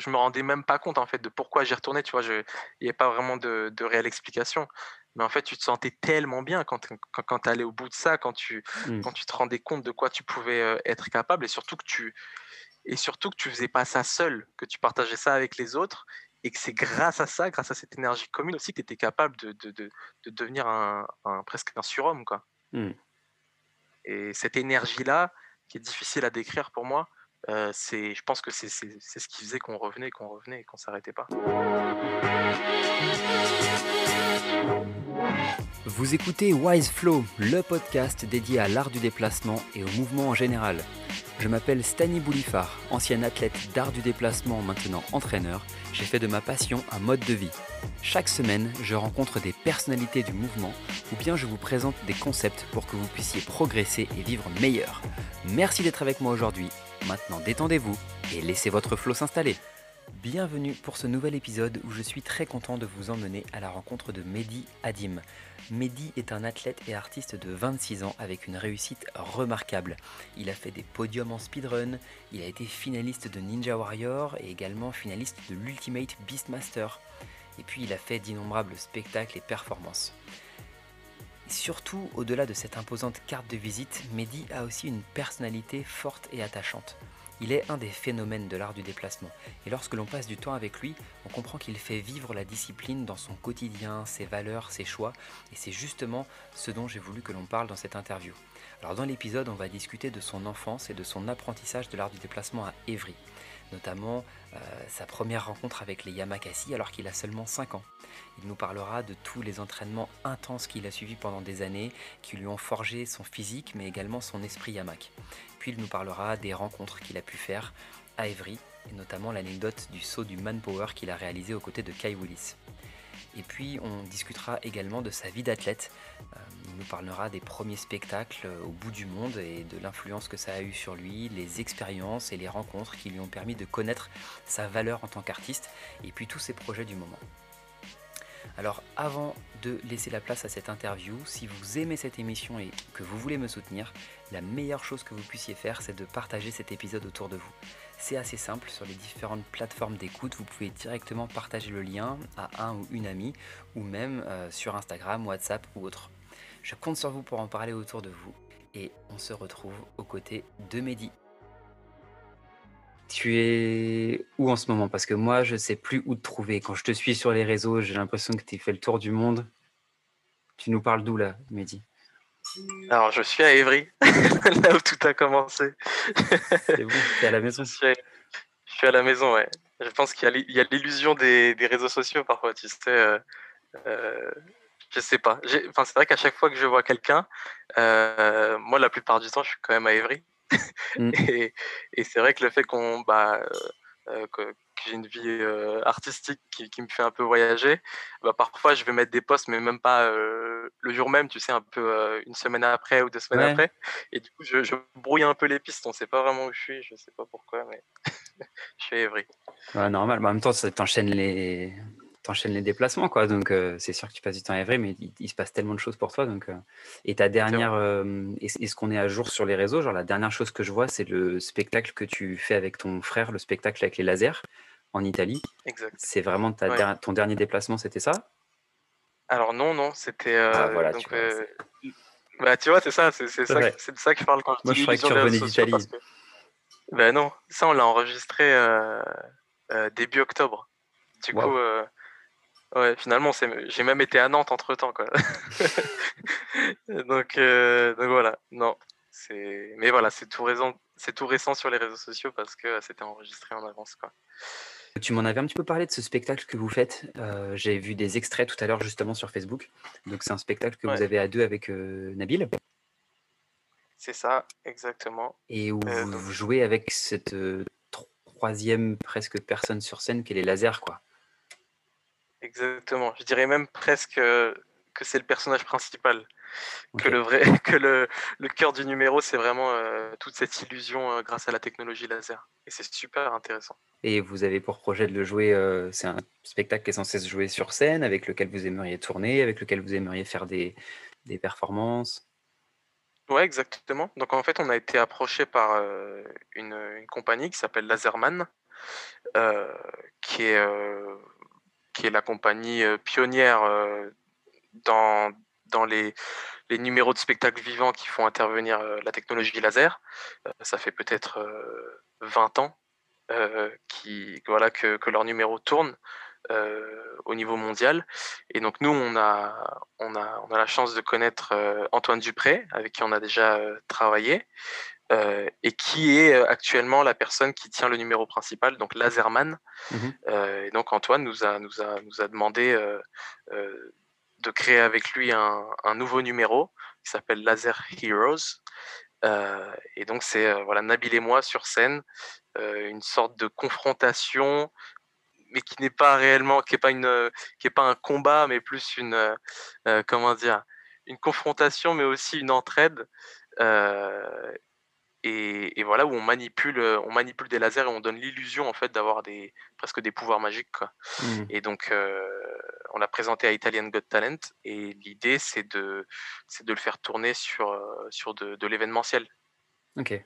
je me rendais même pas compte en fait de pourquoi j'y retournais, tu vois? il n'y avait pas vraiment de de réelle explication. Mais en fait, tu te sentais tellement bien quand quand quand tu allais au bout de ça, quand tu Mmh. quand tu te rendais compte de quoi tu pouvais, heu, être capable et surtout que tu et surtout que tu faisais pas ça seul, que tu partageais ça avec les autres et que c'est grâce à ça, grâce à cette énergie commune aussi que tu étais capable de de de de devenir un un presque un surhomme, quoi. Mmh. Et cette énergie-là, qui est difficile à décrire pour moi, c'est je pense que c'est c'est c'est ce qui faisait qu'on revenait, qu'on revenait et qu'on s'arrêtait pas. Vous écoutez Wise Flow, le podcast dédié à l'art du déplacement et au mouvement en général. Je m'appelle Stani Boulifard, ancien athlète d'art du déplacement, maintenant entraîneur. J'ai fait de ma passion un mode de vie. Chaque semaine, je rencontre des personnalités du mouvement ou bien je vous présente des concepts pour que vous puissiez progresser et vivre meilleur. Merci d'être avec moi aujourd'hui. Maintenant, détendez-vous et laissez votre flow s'installer. Bienvenue pour ce nouvel épisode où je suis très content de vous emmener à la rencontre de Mehdi Hadim. Mehdi est un athlète et artiste de 26 ans avec une réussite remarquable. Il a fait des podiums en speedrun, il a été finaliste de Ninja Warrior et également finaliste de l'Ultimate Beastmaster. Et puis il a fait d'innombrables spectacles et performances. Surtout, au-delà de cette imposante carte de visite, Mehdi a aussi une personnalité forte et attachante. Il est un des phénomènes de l'art du déplacement, et lorsque l'on passe du temps avec lui, on comprend qu'il fait vivre la discipline dans son quotidien, ses valeurs, ses choix, et c'est justement ce dont j'ai voulu que l'on parle dans cette interview. Alors dans l'épisode, on va discuter de son enfance et de son apprentissage de l'art du déplacement à Évry, notamment euh, sa première rencontre avec les Yamakasi alors qu'il a seulement 5 ans. Il nous parlera de tous les entraînements intenses qu'il a suivis pendant des années, qui lui ont forgé son physique mais également son esprit Yamak. Puis il nous parlera des rencontres qu'il a pu faire à Évry, et notamment l'anecdote du saut du manpower qu'il a réalisé aux côtés de Kai Willis. Et puis on discutera également de sa vie d'athlète. Euh, il nous parlera des premiers spectacles euh, au bout du monde et de l'influence que ça a eu sur lui, les expériences et les rencontres qui lui ont permis de connaître sa valeur en tant qu'artiste, et puis tous ses projets du moment. Alors avant de laisser la place à cette interview, si vous aimez cette émission et que vous voulez me soutenir, la meilleure chose que vous puissiez faire, c'est de partager cet épisode autour de vous. C'est assez simple, sur les différentes plateformes d'écoute, vous pouvez directement partager le lien à un ou une amie, ou même euh, sur Instagram, WhatsApp ou autre. Je compte sur vous pour en parler autour de vous, et on se retrouve aux côtés de Mehdi. Tu es où en ce moment? Parce que moi, je sais plus où te trouver. Quand je te suis sur les réseaux, j'ai l'impression que tu fait le tour du monde. Tu nous parles d'où là, Mehdi? Alors, je suis à Évry, là où tout a commencé. C'est bon, t'es à la maison? Je suis, à... je suis à la maison, ouais. Je pense qu'il y a l'illusion des, des, réseaux sociaux parfois, tu sais. Euh, euh, je sais pas. Enfin, c'est vrai qu'à chaque fois que je vois quelqu'un, euh, moi, la plupart du temps, je suis quand même à Évry. Mmh. Et, et c'est vrai que le fait qu'on bah, euh, que, que j'ai une vie euh, artistique qui, qui, me fait un peu voyager, bah, parfois je vais mettre des posts, mais même pas euh, le jour même, tu sais, un peu une semaine après ou deux semaines Ouais. après. Et du coup, je, je brouille un peu les pistes. On sait pas vraiment où je suis, je sais pas pourquoi, mais je suis à Évry. Ouais, normal. Bah, en même temps, ça t'enchaîne les t'enchaînes les déplacements, quoi. Donc, euh, c'est sûr que tu passes du temps à Évry, mais il, il se passe tellement de choses pour toi. Donc, euh, et ta dernière, euh, est-ce est qu'on est à jour sur les réseaux? Genre, la dernière chose que je vois, c'est le spectacle que tu fais avec ton frère, le spectacle avec les lasers en Italie. Exact. C'est vraiment ta Ouais. der- ton dernier déplacement, c'était ça? Alors non, non, c'était. Ah, voilà, donc, tu vois, bah, tu vois, c'est ça, c'est ça, de ça que je parle quand je Moi, dis je croyais que tu revenais d'Italie. que- Ben non, ça on l'a enregistré début octobre. Du coup, euh, ouais, finalement, j'ai même été à Nantes entre temps, quoi. donc, euh, donc voilà, non. Mais voilà, c'est tout récent, tout récent sur les réseaux sociaux parce que c'était enregistré en avance, quoi. Tu m'en avais un petit peu parlé de ce spectacle que vous faites. Euh, J'ai vu des extraits tout à l'heure justement sur Facebook. Donc c'est un spectacle que vous avez à deux avec euh, Nabil C'est ça, exactement. et où Euh, vous, donc- jouez avec cette euh, troisième presque personne sur scène qui est les lasers quoi. Exactement. Je dirais même presque euh, que c'est le personnage principal. Que le vrai, que le, le cœur du numéro, c'est vraiment euh, toute cette illusion euh, grâce à la technologie laser. Et c'est super intéressant. Et vous avez pour projet de le jouer. euh, c'est un spectacle qui est censé se jouer sur scène, avec lequel vous aimeriez tourner, avec lequel vous aimeriez faire des, des performances? Ouais, exactement. Donc en fait, on a été approché par une, une compagnie qui s'appelle Laserman, qui est qui est la compagnie pionnière dans, dans les, numéros de spectacles vivants qui font intervenir la technologie laser. ça fait peut-être 20 ans que, que leurs numéros tournent. au niveau mondial. Et donc nous, on a la chance de connaître Antoine Dupré, avec qui on a déjà travaillé, et qui est actuellement la personne qui tient le numéro principal, donc Laserman. Mmh et donc Antoine nous a, nous a, nous a demandé de créer avec lui un, un nouveau numéro qui s'appelle Laser Heroes. et donc c'est voilà Nabil et moi sur scène, une sorte de confrontation mais qui n'est pas réellement, qui n'est pas une, qui est pas un combat, mais plus une, comment dire, une confrontation, mais aussi une entraide. Et, voilà où on manipule, on manipule des lasers et on donne l'illusion en fait d'avoir des presque des pouvoirs magiques. Quoi. Mmh. Et donc on l'a présenté à Italian Got Talent et l'idée c'est de c'est de le faire tourner sur sur de, de l'événementiel. Ok.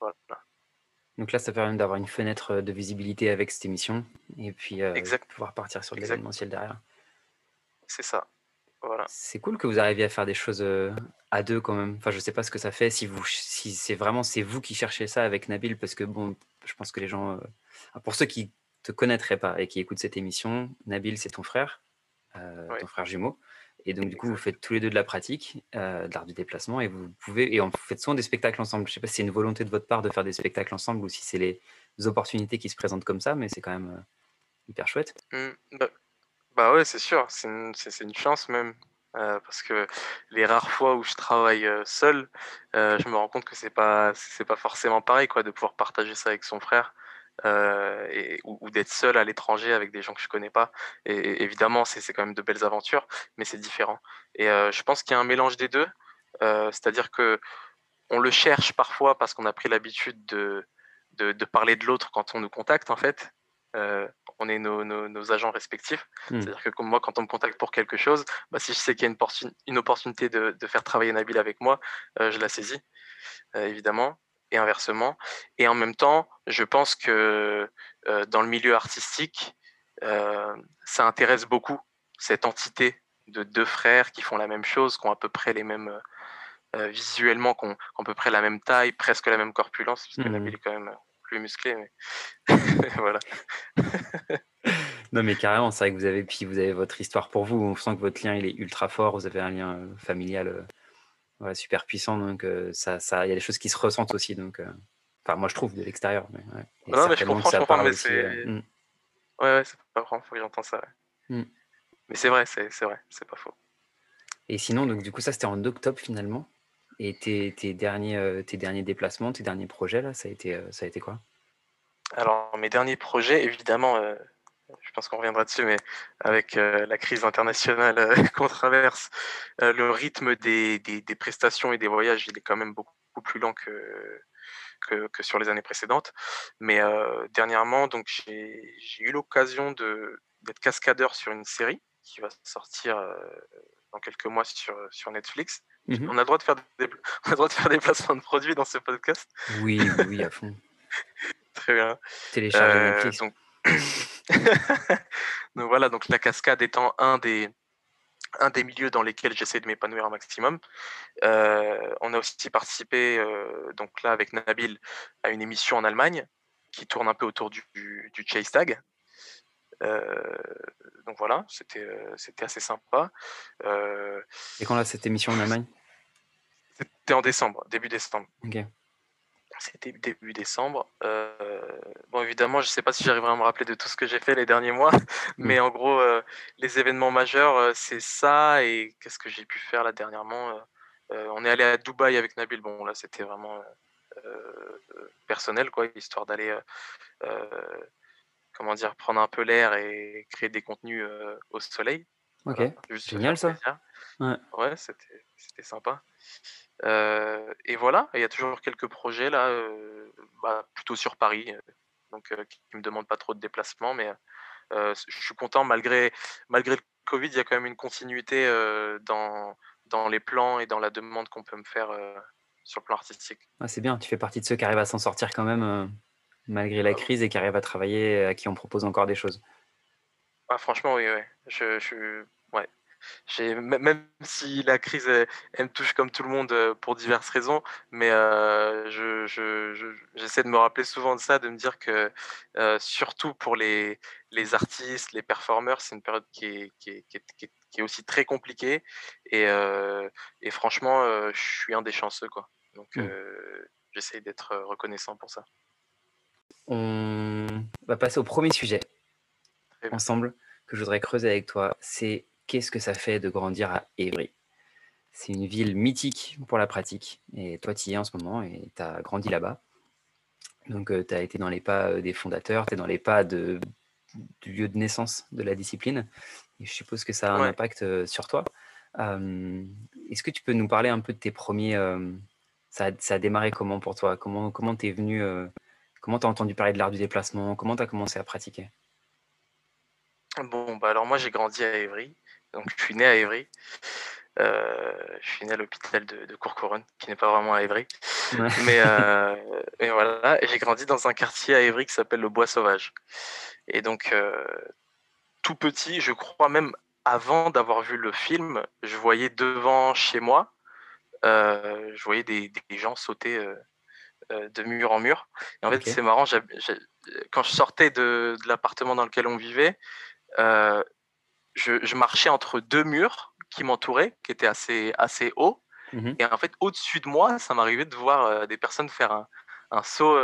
Voilà. Donc là, ça permet d'avoir une fenêtre de visibilité avec cette émission et puis euh, pouvoir partir sur l'événementiel derrière. C'est ça. Voilà. C'est cool que vous arriviez à faire des choses à deux quand même. Enfin, je sais pas ce que ça fait si vous, si c'est vraiment c'est vous qui cherchez ça avec Nabil parce que bon, je pense que les gens, pour ceux qui te connaîtraient pas et qui écoutent cette émission, Nabil c'est ton frère, ton frère jumeau. Et donc, du coup, vous faites tous les deux de la pratique, euh, de l'art du déplacement, et vous pouvez, et on faites souvent des spectacles ensemble. Je ne sais pas si c'est une volonté de votre part de faire des spectacles ensemble ou si c'est les opportunités qui se présentent comme ça, mais c'est quand même hyper chouette. Mmh, bah, bah, ouais, c'est sûr, c'est une, une, chance même. Euh, parce que les rares fois où je travaille seul, je me rends compte que c'est pas c'est pas forcément pareil quoi de pouvoir partager ça avec son frère. Euh, ou, d'être seul à l'étranger avec des gens que je connais pas. Et, évidemment, c'est quand même de belles aventures, mais c'est différent. Et euh, je pense qu'il y a un mélange des deux, euh, c'est-à-dire que on le cherche parfois parce qu'on a pris l'habitude de, de, parler de l'autre quand on nous contacte en fait. On est nos, nos, agents respectifs. Mmh. C'est-à-dire que comme moi, quand on me contacte pour quelque chose, bah, si je sais qu'il y a une, une opportunité de, de, faire travailler Nabil avec moi, je la saisis, évidemment et inversement. Et en même temps, je pense que euh, dans le milieu artistique, euh, ça intéresse beaucoup cette entité de deux frères qui font la même chose, qui ont à peu près les mêmes euh, visuellement, qui ont, à peu près la même taille, presque la même corpulence, parce que mmh. Nabil est quand même plus musclé, mais voilà. non mais carrément, c'est vrai que vous avez puis vous avez votre histoire pour vous. On sent que votre lien il est ultra fort. Vous avez un lien familial super puissant. Donc, ça, ça, il y a des choses qui se ressentent aussi. Donc, enfin, moi, je trouve de l'extérieur. Mais, non, mais je comprends, je comprends, mais c'est. Mmh. Ouais, ouais, c'est pas vrai, faut que j'entende ça. Mmh. Mais c'est vrai, c'est vrai, c'est pas faux. Et sinon, donc, du coup, ça, c'était en octobre finalement. Et tes, tes derniers, déplacements, tes derniers projets, là, ça a été, été quoi? Alors, mes derniers projets, évidemment, je pense qu'on reviendra dessus, mais avec euh, la crise internationale euh, qu'on traverse, euh, le rythme des, prestations et des voyages, il est quand même beaucoup, plus lent que, sur les années précédentes. Mais dernièrement, donc j'ai eu l'occasion d'être cascadeur sur une série qui va sortir dans quelques mois sur Netflix. Mmh on, a le droit de faire des, on a le droit de faire des placements de produits dans ce podcast. Oui, oui, à fond. Très bien. Télécharger Netflix. Donc, donc voilà, donc la cascade étant un des, un des milieux dans lesquels j'essaie de m'épanouir un maximum. Euh, on a aussi participé, euh, donc là avec Nabil, à une émission en Allemagne qui tourne un peu autour du, du, Chase Tag. Euh, donc voilà, c'était c'était assez sympa. Et quand là cette émission en Allemagne? C'était en décembre, début décembre. C'était début décembre. Euh, bon, évidemment, je ne sais pas si j'arriverai à me rappeler de tout ce que j'ai fait les derniers mois, mais en gros, euh, les événements majeurs, euh, c'est ça. Et qu'est-ce que j'ai pu faire là dernièrement On est allé à Dubaï avec Nabil. Bon, là, c'était vraiment personnel, quoi, histoire d'aller, comment dire, prendre un peu l'air et créer des contenus au soleil. Ok, génial ça. Ouais, ouais c'était sympa et voilà, il y a toujours quelques projets là, bah, plutôt sur Paris, donc qui ne me demandent pas trop de déplacement, mais je suis content malgré, malgré le Covid, il y a quand même une continuité dans, dans les plans et dans la demande qu'on peut me faire sur le plan artistique. c'est bien, tu fais partie de ceux qui arrivent à s'en sortir quand même malgré la crise et qui arrivent à travailler, à qui on propose encore des choses. Ah, franchement, oui, oui. Je, je, ouais. Même si la crise, elle, me touche comme tout le monde pour diverses raisons, mais euh, je, je, j'essaie de me rappeler souvent de ça, de me dire que euh, surtout pour les, les artistes, les performeurs, c'est une période qui est, qui est, qui est, qui est aussi très compliquée. Et, et franchement, je suis un des chanceux. Quoi. Donc, mmh. j'essaie d'être reconnaissant pour ça. On va passer au premier sujet ensemble que je voudrais creuser avec toi. C'est qu'est-ce que ça fait de grandir à Évry? C'est une ville mythique pour la pratique. Et toi, tu y es en ce moment et tu as grandi là-bas. Donc, tu as été dans les pas des fondateurs, tu es dans les pas de, du lieu de naissance de la discipline. Et je suppose que ça a un impact sur toi. Est-ce que tu peux nous parler un peu de tes premiers. ça, a, ça, a, démarré comment pour toi? Comment comment es venu Comment tu as entendu parler de l'art du déplacement? Comment tu as commencé à pratiquer? Bon, bah alors moi j'ai grandi à Évry, donc je suis né à Évry. Euh, je suis né à l'hôpital de, de Courcouronne, qui n'est pas vraiment à Évry. Mais euh, et voilà, j'ai grandi dans un quartier à Évry qui s'appelle le Bois Sauvage. Et donc, euh, tout petit, je crois même avant d'avoir vu le film, je voyais devant chez moi, je voyais des, des gens sauter de mur en mur. Et en fait, c'est marrant, quand je sortais de, de l'appartement dans lequel on vivait, je, je, marchais entre deux murs qui m'entouraient, qui étaient assez, assez hauts. Mmh et en fait, au-dessus de moi, ça m'arrivait de voir des personnes faire un, un saut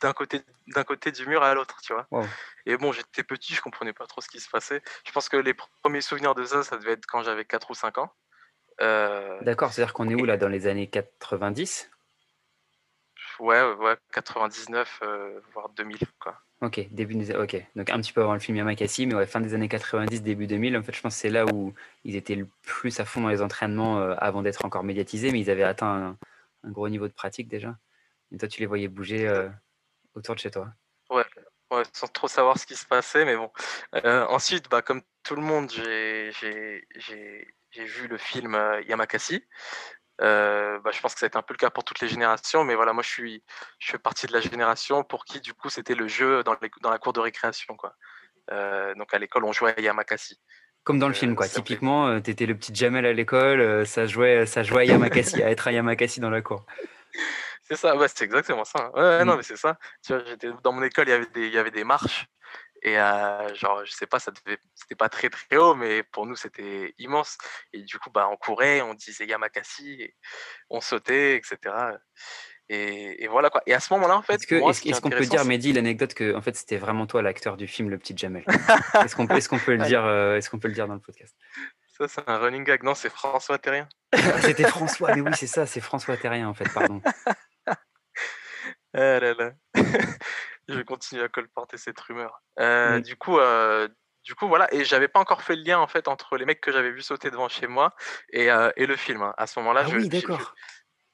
d'un côté, d'un côté du mur à l'autre, tu vois. Et bon, j'étais petit, je comprenais pas trop ce qui se passait. Je pense que les premiers souvenirs de ça, ça devait être quand j'avais 4 ou 5 ans. D'accord, c'est-à-dire qu'on est où là dans les années 90 Ouais, ouais, 99, voire 2000, quoi. Ok, début des... ok, donc un petit peu avant le film Yamakasi, mais ouais, fin des années 90, début 2000, en fait, je pense que c'est là où ils étaient le plus à fond dans les entraînements euh, avant d'être encore médiatisés, mais ils avaient atteint un, gros niveau de pratique déjà. Et toi, tu les voyais bouger euh, autour de chez toi. Ouais, ouais, sans trop savoir ce qui se passait, mais bon. Euh, ensuite, bah, comme tout le monde, j'ai vu le film Yamakasi. Euh, bah, je pense que ça a été un peu le cas pour toutes les générations, mais voilà, moi je suis, je fais partie de la génération pour qui du coup c'était le jeu dans, dans, la cour de récréation. Quoi. Euh, donc à l'école, on jouait à Yamakasi. Comme dans le film, quoi. Euh, Typiquement, tu étais le petit Jamel à l'école, ça, jouait, ça jouait à Yamakasi, à être à Yamakasi dans la cour. C'est ça, ouais, c'est exactement ça. Ouais, non, mm. mais c'est ça. Tu vois, dans mon école, il y avait des, il y avait des marches. Et genre, je sais pas, ça devait, c'était pas très très haut, mais pour nous c'était immense. Et du coup, bah, on courait, on disait Yamakasi, on sautait, etc. Et, voilà quoi. Et à ce moment-là, en fait, est-ce, qu'on peut dire, Mehdi, l'anecdote que en fait c'était vraiment toi l'acteur du film Le Petit Jamel? Est-ce qu'on peut, est-ce qu'on peut le dire, est-ce qu'on peut le dire dans le podcast? Ça, c'est un running gag. Non, c'est François Terrien. c'était François, mais oui, c'est ça, c'est François Terrien en fait, pardon. ah là là je vais continuer à colporter cette rumeur. Euh, du coup, euh, du coup, voilà. Et j'avais pas encore fait le lien en fait entre les mecs que j'avais vu sauter devant chez moi et, euh, et le film. Hein. À ce moment-là, ah oui, d'accord.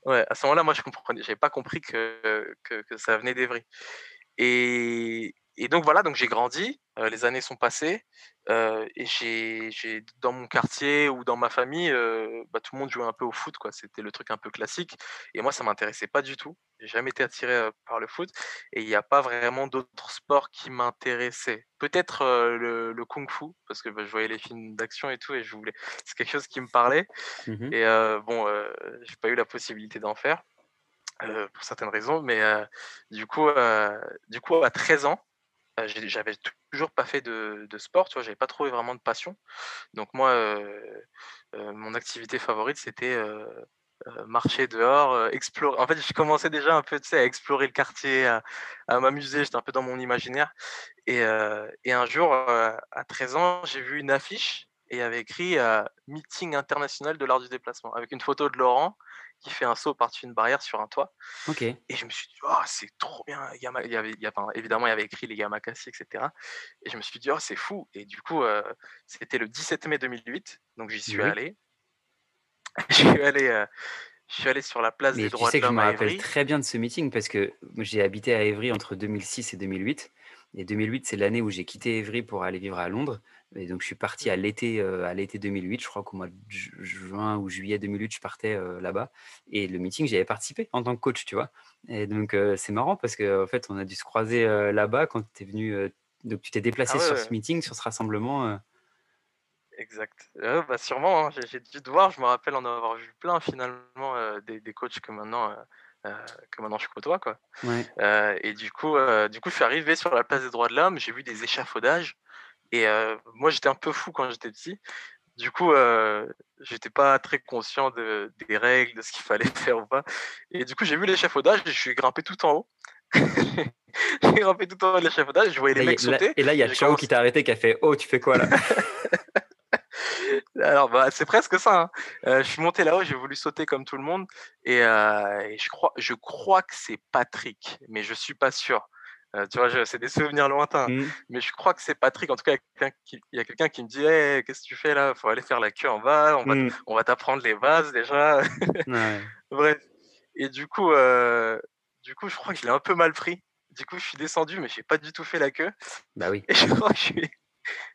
Ouais, à ce moment-là, moi, je comprenais. J'avais pas compris que, que, que ça venait d'Evry. Et, et donc voilà, donc j'ai grandi, les années sont passées, et j'ai, dans mon quartier ou dans ma famille, bah, tout le monde jouait un peu au foot, quoi. C'était le truc un peu classique. Et moi, ça m'intéressait pas du tout. J'ai jamais été attiré par le foot, et il n'y a pas vraiment d'autres sports qui m'intéressaient. Peut-être le, kung-fu, parce que bah, je voyais les films d'action et tout, et je voulais, c'est quelque chose qui me parlait. Mmh et bon, j'ai pas eu la possibilité d'en faire. pour certaines raisons, mais du coup, du coup, à 13 ans, j'avais toujours pas fait de, sport, tu vois, j'avais pas trouvé vraiment de passion. Donc moi, mon activité favorite, c'était marcher dehors, explorer. En fait, je commençais déjà un peu, tu sais, à explorer le quartier, à, m'amuser. J'étais un peu dans mon imaginaire. Et, et un jour, à 13 ans, j'ai vu une affiche et il y avait écrit Meeting international de l'art du déplacement, avec une photo de Laurent qui fait un saut par-dessus une barrière sur un toit. Et je me suis dit, oh, c'est trop bien. Il y avait, évidemment, il y avait écrit les Yamakasi, etc. Et je me suis dit, oh, c'est fou. Et du coup, euh, c'était le 17 mai 2008. Donc, j'y suis allé. je suis allé. Euh, je suis allé sur la place des droits de l'homme. Je me rappelle très bien de ce meeting parce que j'ai habité à Évry entre 2006 et 2008. Et 2008, c'est l'année où j'ai quitté Évry pour aller vivre à Londres. Et donc, je suis parti à l'été, à l'été 2008. Je crois qu'au mois de juin ou juillet 2008, je partais là-bas. Et le meeting, j'y avais participé en tant que coach, tu vois. Et donc, c'est marrant parce qu'en en fait, on a dû se croiser là-bas quand tu es venu. donc, tu t'es déplacé ah sur ce meeting, sur ce rassemblement. Exact. bah sûrement, hein. j'ai dû te voir, je me rappelle en avoir vu plein finalement des, des, coachs que maintenant, que maintenant je côtoie. Quoi. et du coup, du coup, je suis arrivé sur la place des droits de l'homme, j'ai vu des échafaudages. Et moi, j'étais un peu fou quand j'étais petit. Du coup, j'étais pas très conscient de, des règles, de ce qu'il fallait faire ou pas. Et du coup, j'ai vu l'échafaudage et je suis grimpé tout en haut. j'ai grimpé tout en haut de l'échafaudage, je voyais les mecs sauter. Et là, il y a Chao qui t'a arrêté, qui a fait Oh, tu fais quoi là? Alors, bah, c'est presque ça. Hein. je suis monté là-haut, j'ai voulu sauter comme tout le monde. Et, je, crois, je crois que c'est Patrick, mais je suis pas sûr. Tu vois, c'est des souvenirs lointains. Mmh. Mais je crois que c'est Patrick. En tout cas, il y a quelqu'un qui, me dit Qu'est-ce que tu fais là? Faut aller faire la queue en bas. On va, mmh. va t'apprendre les bases déjà. Bref. Et du coup, du coup, je crois que je l'ai un peu mal pris. Du coup, je suis descendu, mais j'ai pas du tout fait la queue. Bah oui. Et je crois que je suis,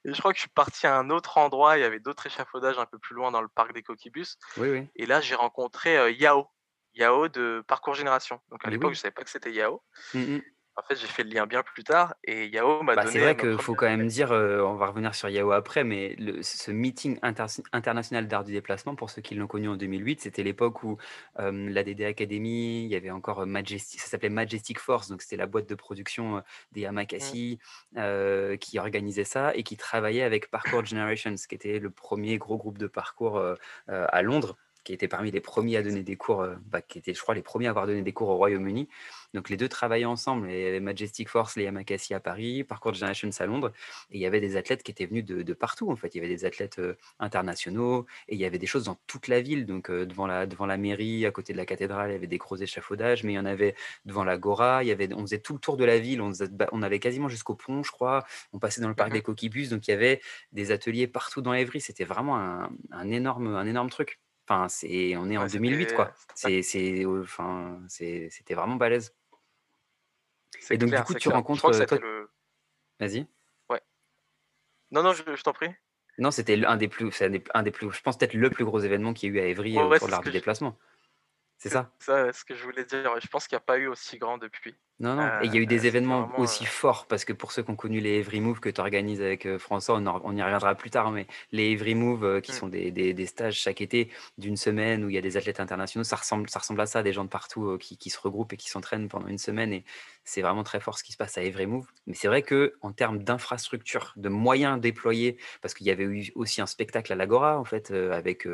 et je crois que je suis parti à un autre endroit. Il y avait d'autres échafaudages un peu plus loin dans le parc des coquibus. Oui, oui. Et là, j'ai rencontré Yao. Yao de Parcours Génération. Donc à l'époque, je ne savais pas que c'était Yao. Mmh en fait, j'ai fait le lien bien plus tard et Yao m'a bah, donné. C'est vrai qu'il faut quand même dire, euh, on va revenir sur Yao après, mais ce meeting international d'art du déplacement, pour ceux qui l'ont connu en 2008, c'était l'époque où la DD Academy, il y avait encore Majestic, ça s'appelait Majestic Force, donc c'était la boîte de production des Yamakasi mmh. qui organisait ça et qui travaillait avec Parcours Generations, qui était le premier gros groupe de parcours à Londres qui était parmi les premiers à donner des cours, bah, qui était, je crois, les premiers à avoir donné des cours au Royaume-Uni. Donc les deux travaillaient ensemble. Avait Majestic Force, les Yamakasi à Paris, Parcours Generations à Londres. Et il y avait des athlètes qui étaient venus de, partout, en fait. Il y avait des athlètes internationaux et il y avait des choses dans toute la ville. Donc devant, la, devant la mairie, à côté de la cathédrale, il y avait des gros échafaudages, mais il y en avait devant l'Agora. Il y avait, on faisait tout le tour de la ville. On, bah, on avait quasiment jusqu'au pont, je crois. On passait dans le parc mmh des Coquibus. Donc il y avait des ateliers partout dans Évry. C'était vraiment un, énorme, un énorme truc. Enfin, c'est, on est en 2008, quoi. C'est, c'est, enfin, c'était vraiment balèze. Et donc, du coup, tu rencontres. le... Vas-y. Ouais. Non, non, je, t'en prie. Non, c'était un des plus, un des, plus, je pense peut-être le plus gros événement qu'il y a eu à Evry ouais, autour de l'art du déplacement. C'est ça C'est ce que je voulais dire. Je pense qu'il n'y a pas eu aussi grand depuis. Non, non. et il y a eu des euh, événements aussi forts, parce que pour ceux qui ont connu les Every Move que tu organises avec euh, François, on, y reviendra plus tard, mais les Every Move, euh, qui mmh. sont des, des, stages chaque été d'une semaine où il y a des athlètes internationaux, ça ressemble, ça ressemble à ça, des gens de partout qui, qui, se regroupent et qui s'entraînent pendant une semaine. Et c'est vraiment très fort ce qui se passe à Every Move. Mais c'est vrai que en termes d'infrastructure, de moyens déployés, parce qu'il y avait eu aussi un spectacle à l'Agora, en fait, avec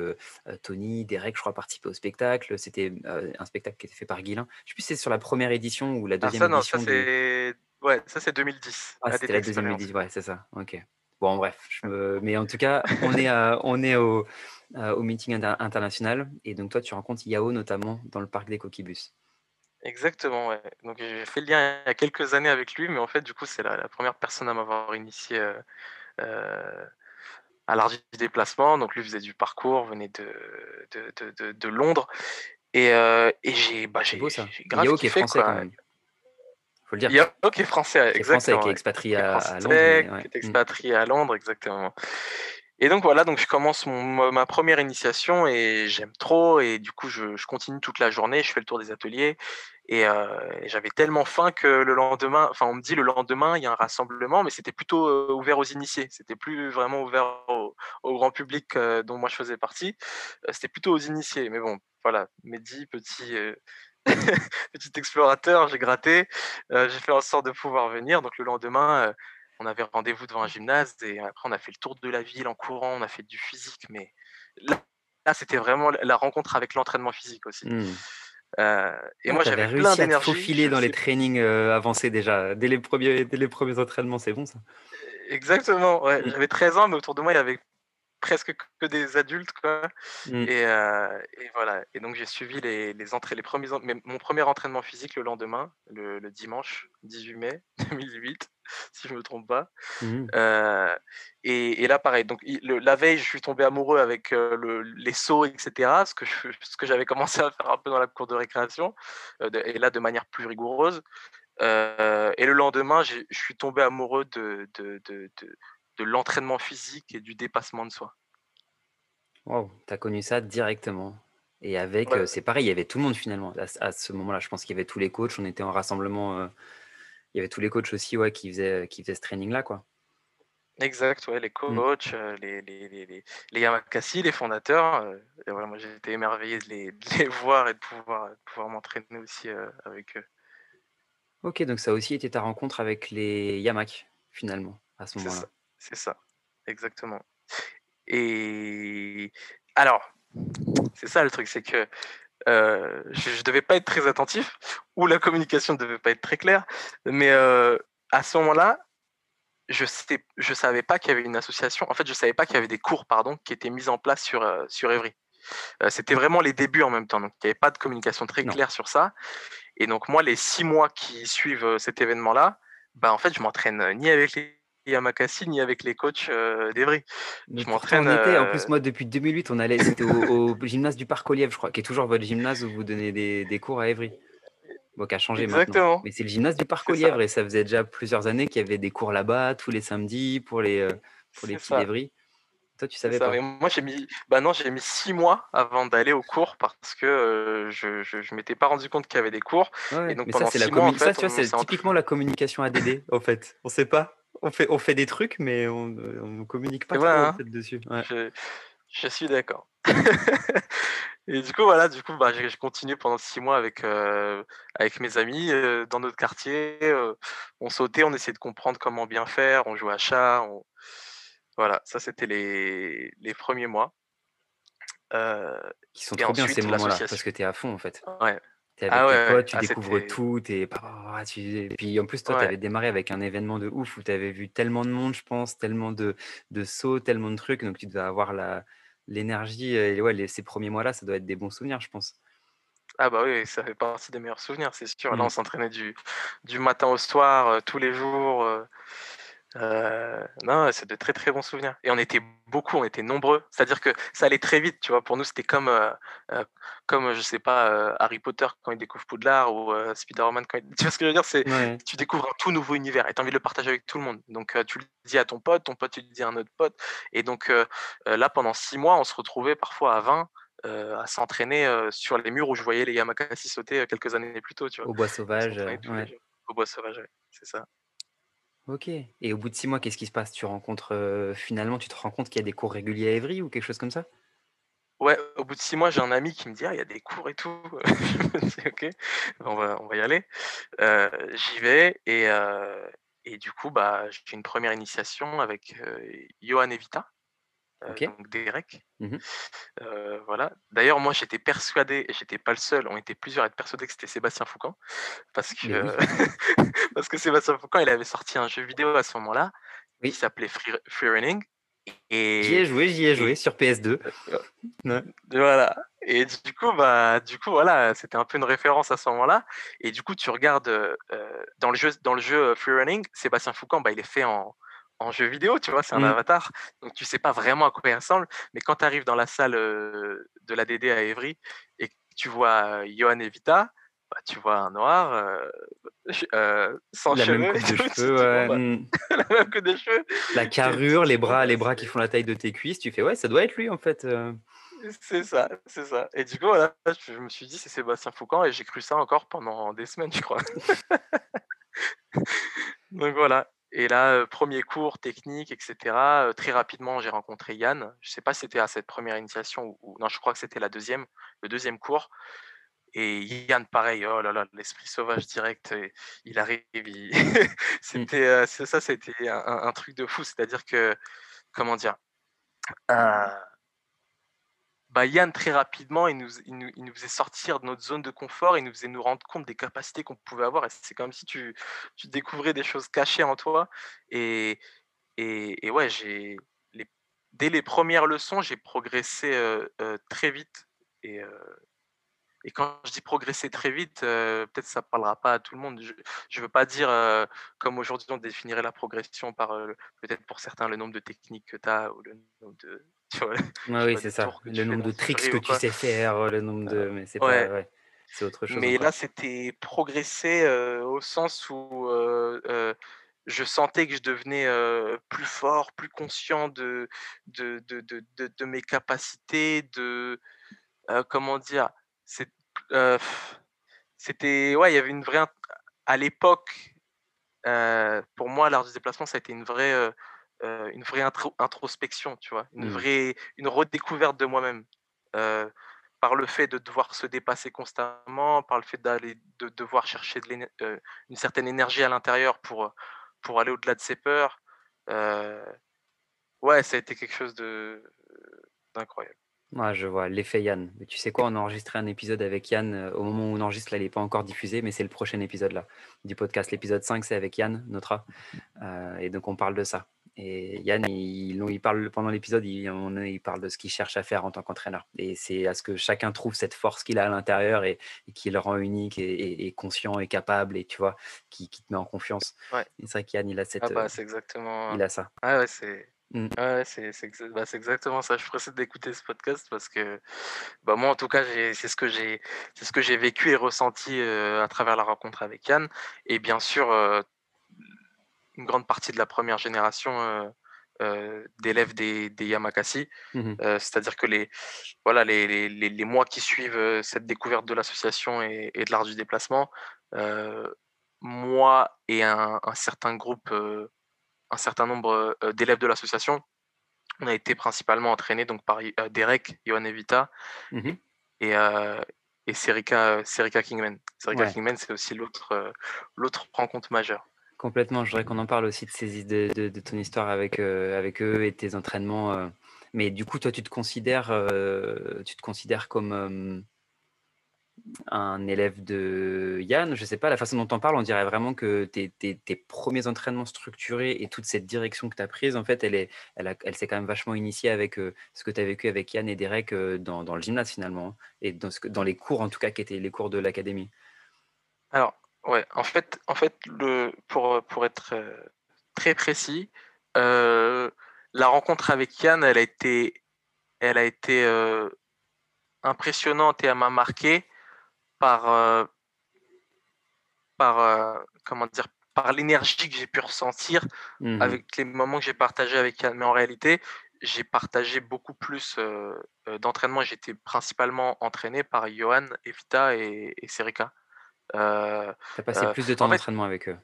Tony, Derek, je crois, participer au spectacle. C'était un spectacle qui était fait par Guilin. Je sais plus si c'est sur la première édition ou la ah, deuxième édition. Non, ça, c'est... Ouais, ça, c'est 2010. Ah, c'était la deuxième édition, ouais, c'est ça. Ok. Bon, bref. Je Mais en tout cas, on est, on est au, au meeting international. Et donc, toi, tu rencontres Yao, notamment, dans le parc des Coquibus. Exactement, ouais. Donc j'ai fait le lien il y a quelques années avec lui, mais en fait, du coup, c'est la, première personne à m'avoir initié euh, euh, à l'art du déplacement. Donc lui faisait du parcours, venait de, de, de, de Londres. Et, euh, et j'ai bah, grave Yao qui est français quand même. Faut le dire. Yao qui est français, est français, qui est expatrié à, Londres. Qui est mm. expatrié à Londres, exactement. Et donc voilà, donc je commence ma première initiation et j'aime trop et du coup je, continue toute la journée, je fais le tour des ateliers et, euh, j'avais tellement faim que le lendemain, enfin on me dit le lendemain il y a un rassemblement, mais c'était plutôt euh, ouvert aux initiés, c'était plus vraiment ouvert au, grand public euh, dont moi je faisais partie, c'était plutôt aux initiés. Mais bon, voilà, Mehdi, petit petit explorateur, j'ai gratté, j'ai fait en sorte de pouvoir venir. Donc le lendemain on avait rendez-vous devant un gymnase et après on a fait le tour de la ville en courant, on a fait du physique, mais là, c'était vraiment la rencontre avec l'entraînement physique aussi. Mmh. Euh, et moi j'avais plein d'énergie. faufiler dans les trainings euh, avancés déjà, dès les premiers, dès les premiers entraînements, c'est bon ça? Exactement, ouais. Mmh. J'avais 13 ans, mais autour de moi il y avait presque que des adultes quoi. Mmh. Et, euh, et, voilà. Et donc j'ai suivi les, les entrées, les premiers, mon premier entraînement physique le lendemain, le, le dimanche 18 mai 2008. si je me trompe pas. Mmh. Euh, et, là, pareil. Donc, la veille, je suis tombé amoureux avec euh, le, les sauts, etc. Ce que, ce que j'avais commencé à faire un peu dans la cour de récréation, et là de manière plus rigoureuse. et le lendemain, je suis tombé amoureux de, de, de, de l'entraînement physique et du dépassement de soi. Wow, tu as connu ça directement. Et avec, c'est pareil, il y avait tout le monde finalement à, ce moment-là. Je pense qu'il y avait tous les coachs, on était en rassemblement. il y avait tous les coachs aussi ouais, qui, faisaient, qui faisaient ce training-là. quoi. Exact, ouais, les mmh. coachs, les, les, les, les, Yamakasi, les fondateurs. moi, j'ai été émerveillé de les, voir et de pouvoir, pouvoir m'entraîner aussi avec eux. Ok, donc ça a aussi été ta rencontre avec les Yamak, finalement, à ce moment-là. C'est ça, exactement. Et alors, c'est ça le truc, c'est que je ne devais pas être très attentif, ou la communication ne devait pas être très claire, mais à ce moment-là, je ne je savais pas qu'il y avait une association, en fait, je savais pas qu'il y avait des cours, pardon, qui étaient mis en place sur, sur Evry. C'était vraiment les débuts en même temps, donc il n'y avait pas de communication très claire sur ça. Et donc moi, les six mois qui suivent cet événement-là, bah, en fait, je m'entraîne ni avec les Yamakasi ni avec les coachs euh, d'Evry. Je m'entraîne. En plus, moi, depuis 2008, on allait c'était au, gymnase du Parc Oliève, je crois, qui est toujours votre gymnase où vous donnez des, cours à Evry. Bon, qui a changé Exactement. maintenant. Mais c'est le gymnase du Parc Olièvre et ça faisait déjà plusieurs années qu'il y avait des cours là-bas tous les samedis pour les, euh, pour les petits d'Evry. Toi, tu savais pas Moi, j'ai mis, bah non, j'ai mis six mois avant d'aller au cours parce que euh, je, je, m'étais pas rendu compte qu'il y avait des cours. et donc, mais ça, c'est la communication. c'est typiquement la communication ADD, en fait. On sait pas. On fait, on fait des trucs, mais on ne communique pas trop, hein. dessus. Je, je, suis d'accord. et du coup, voilà, du coup, bah, j'ai continué pendant six mois avec, euh, avec mes amis euh, dans notre quartier. on sautait, on essayait de comprendre comment bien faire, on jouait à chat, on, voilà, ça c'était les, les premiers mois. Euh, Qui sont trop bien ces moments-là, parce que tu es à fond en fait. Ouais. Tu es avec ah tes potes, tu ah, découvres tout, et puis en plus toi tu avais démarré avec un événement de ouf où tu avais vu tellement de monde, je pense, tellement de, de sauts, tellement de trucs, donc tu devais avoir la, l'énergie, et ouais, les, ces premiers mois-là, ça doit être des bons souvenirs, je pense. Ah bah oui, ça fait partie des meilleurs souvenirs, c'est sûr. Là, on mmh. s'entraînait du, du matin au soir, euh, tous les jours. Euh, euh, non, c'est de très très bons souvenirs. Et on était beaucoup, on était nombreux. C'est-à-dire que ça allait très vite, tu vois. Pour nous, c'était comme, euh, euh, comme je sais pas, Harry Potter quand il découvre Poudlard ou Spider-Man quand il... Tu vois ce que je veux dire? C'est tu découvres un tout nouveau univers et tu as envie de le partager avec tout le monde. Donc tu le dis à ton pote, ton pote tu le dis à un autre pote. Et donc là, pendant six mois, on se retrouvait parfois à 20 à s'entraîner sur les murs où je voyais les Yamakasi sauter quelques années plus tôt, tu vois. Au bois sauvage. Au bois sauvage, c'est ça. OK et au bout de six mois, qu'est-ce qui se passe? Tu rencontres, finalement, tu te rends compte qu'il y a des cours réguliers à Évry ou quelque chose comme ça? Ouais, au bout de six mois, j'ai un ami qui me dit: «Ah, il y a des cours et tout». Je me dis: «OK, on va on va y aller». j'y vais et et du coup, bah, j'ai une première initiation avec, Johan Evita. Euh, donc Derek. Mmh euh, voilà. D'ailleurs, moi, j'étais persuadé, et j'étais pas le seul, on était plusieurs à être persuadés que c'était Sébastien Foucan, parce que, parce que Sébastien Foucan, il avait sorti un jeu vidéo à ce moment-là, qui s'appelait Free, Running. Et, j'y ai joué, j'y ai joué sur PS2. Euh, voilà. Et du coup, bah, du coup, voilà, c'était un peu une référence à ce moment-là. Et du coup, tu regardes dans le jeu, dans le jeu Free Running, Sébastien Foucan, bah, il est fait en, en jeu vidéo, tu vois, c'est un mmh. avatar. Donc tu sais pas vraiment à quoi il ressemble. Mais quand tu arrives dans la salle de la DD à Evry et que tu vois Johan et Vita, bah, tu vois un noir euh, sans la cheveux. Même coupe de cheveux bah, mmh. la même coupe de cheveux. La carrure, les bras, les bras qui font la taille de tes cuisses, tu fais ouais, ça doit être lui en fait. C'est ça, c'est ça. Et du coup, voilà, je me suis dit, c'est Sébastien Foucan, et j'ai cru ça encore pendant des semaines, je crois. Donc voilà. Et là, premier cours technique, etc. très rapidement, j'ai rencontré Yann. Je ne sais pas si c'était à cette première initiation ou, non, je crois que c'était la deuxième, le deuxième cours. Et Yann, pareil, oh là là, l'esprit sauvage direct, il arrive. Mmh. c'était ça, c'était un, un, truc de fou. C'est-à-dire que, comment dire, bah, Yann, très rapidement, il nous, il, nous, il nous, faisait sortir de notre zone de confort, il nous faisait nous rendre compte des capacités qu'on pouvait avoir. C'est comme si tu, tu, découvrais des choses cachées en toi. Et, et, et ouais, j'ai dès les premières leçons, j'ai progressé euh, euh, très vite. Et, euh, et quand je dis progresser très vite, peut-être ça ne parlera pas à tout le monde. Je ne veux pas dire, comme aujourd'hui on définirait la progression par, peut-être pour certains, le nombre de techniques que tu as ou le nombre de, oui, c'est ça. Le nombre de tricks que tu sais faire, le nombre de. Mais c'est ouais. c'est autre chose. Mais là, c'était progresser au sens où je sentais que je devenais plus fort, plus conscient de, de, de, de, mes capacités, de comment dire, c'était ouais, il y avait une vraie à l'époque pour moi l'art du déplacement ça a été une vraie une vraie introspection, tu vois, une Mmh. vraie une redécouverte de moi-même. par le fait de devoir se dépasser constamment, par le fait d'aller de devoir chercher de l'éner une certaine énergie à l'intérieur pour, pour aller au-delà de ses peurs. ouais, ça a été quelque chose de d'incroyable. Ouais, je vois, l'effet Yann. Mais tu sais quoi, on a enregistré un épisode avec Yann euh, au moment où on enregistre, là, il n'est pas encore diffusé, mais c'est le prochain épisode là du podcast. L'épisode 5, c'est avec Yann, Notre. Euh, et donc on parle de ça. Et Yann, il, il parle pendant l'épisode, il, il parle de ce qu'il cherche à faire en tant qu'entraîneur. Et c'est à ce que chacun trouve cette force qu'il a à l'intérieur et, et qui le rend unique et, et- et conscient et capable et tu vois, qui, qui te met en confiance. Ouais. C'est vrai qu'Yann, il a cette, Ah bah, euh, c'est exactement. il a ça. Ah ouais, c'est. Mm. Ouais, c'est bah, exactement ça. Je précède d'écouter ce podcast parce que bah, moi, en tout cas, c'est ce que j'ai c'est ce que j'ai vécu et ressenti euh, à travers la rencontre avec Yann. Et bien sûr, euh, une grande partie de la première génération euh, euh, d'élèves des, des Yamakasi. Mhm. Euh, C'est-à-dire que les, voilà, les, les, les- les mois qui suivent cette découverte de l'association et, et de l'art du déplacement, moi et un, un certain groupe, un certain nombre d'élèves de l'association, on a été principalement entraînés donc, par Derek, Johan Evita Mhm. et, euh, et Serika, Serika Kingman. Serika Ouais. Kingman, c'est aussi l'autre euh, l'autre rencontre majeure. Complètement, je voudrais qu'on en parle aussi de, de, ton histoire avec, euh, avec eux et tes entraînements. euh. Mais du coup, toi, tu te considères, euh, tu te considères comme un élève de Yann. Je sais pas, la façon dont on parle, on dirait vraiment que tes, premiers entraînements structurés et toute cette direction que tu as prise, en fait, elle, est, elle, elle s'est quand même vachement initiée avec ce que tu as vécu avec Yann et Derek dans, le gymnase finalement, et dans, dans les cours en tout cas, qui étaient les cours de l'académie. Alors, ouais, en fait, en fait le, pour, pour être euh, très précis, euh, la rencontre avec Yann, elle a été, elle a été euh, impressionnante et elle m'a marqué par, euh, par euh, comment dire, par l'énergie que j'ai pu ressentir Mhm. avec les moments que j'ai partagés avec Yann. Mais en réalité, j'ai partagé beaucoup plus euh, euh, d'entraînement. J'étais principalement entraîné par Johan, Evita et, et Serika. Euh, Tu as passé euh, plus de temps en d'entraînement avec eux.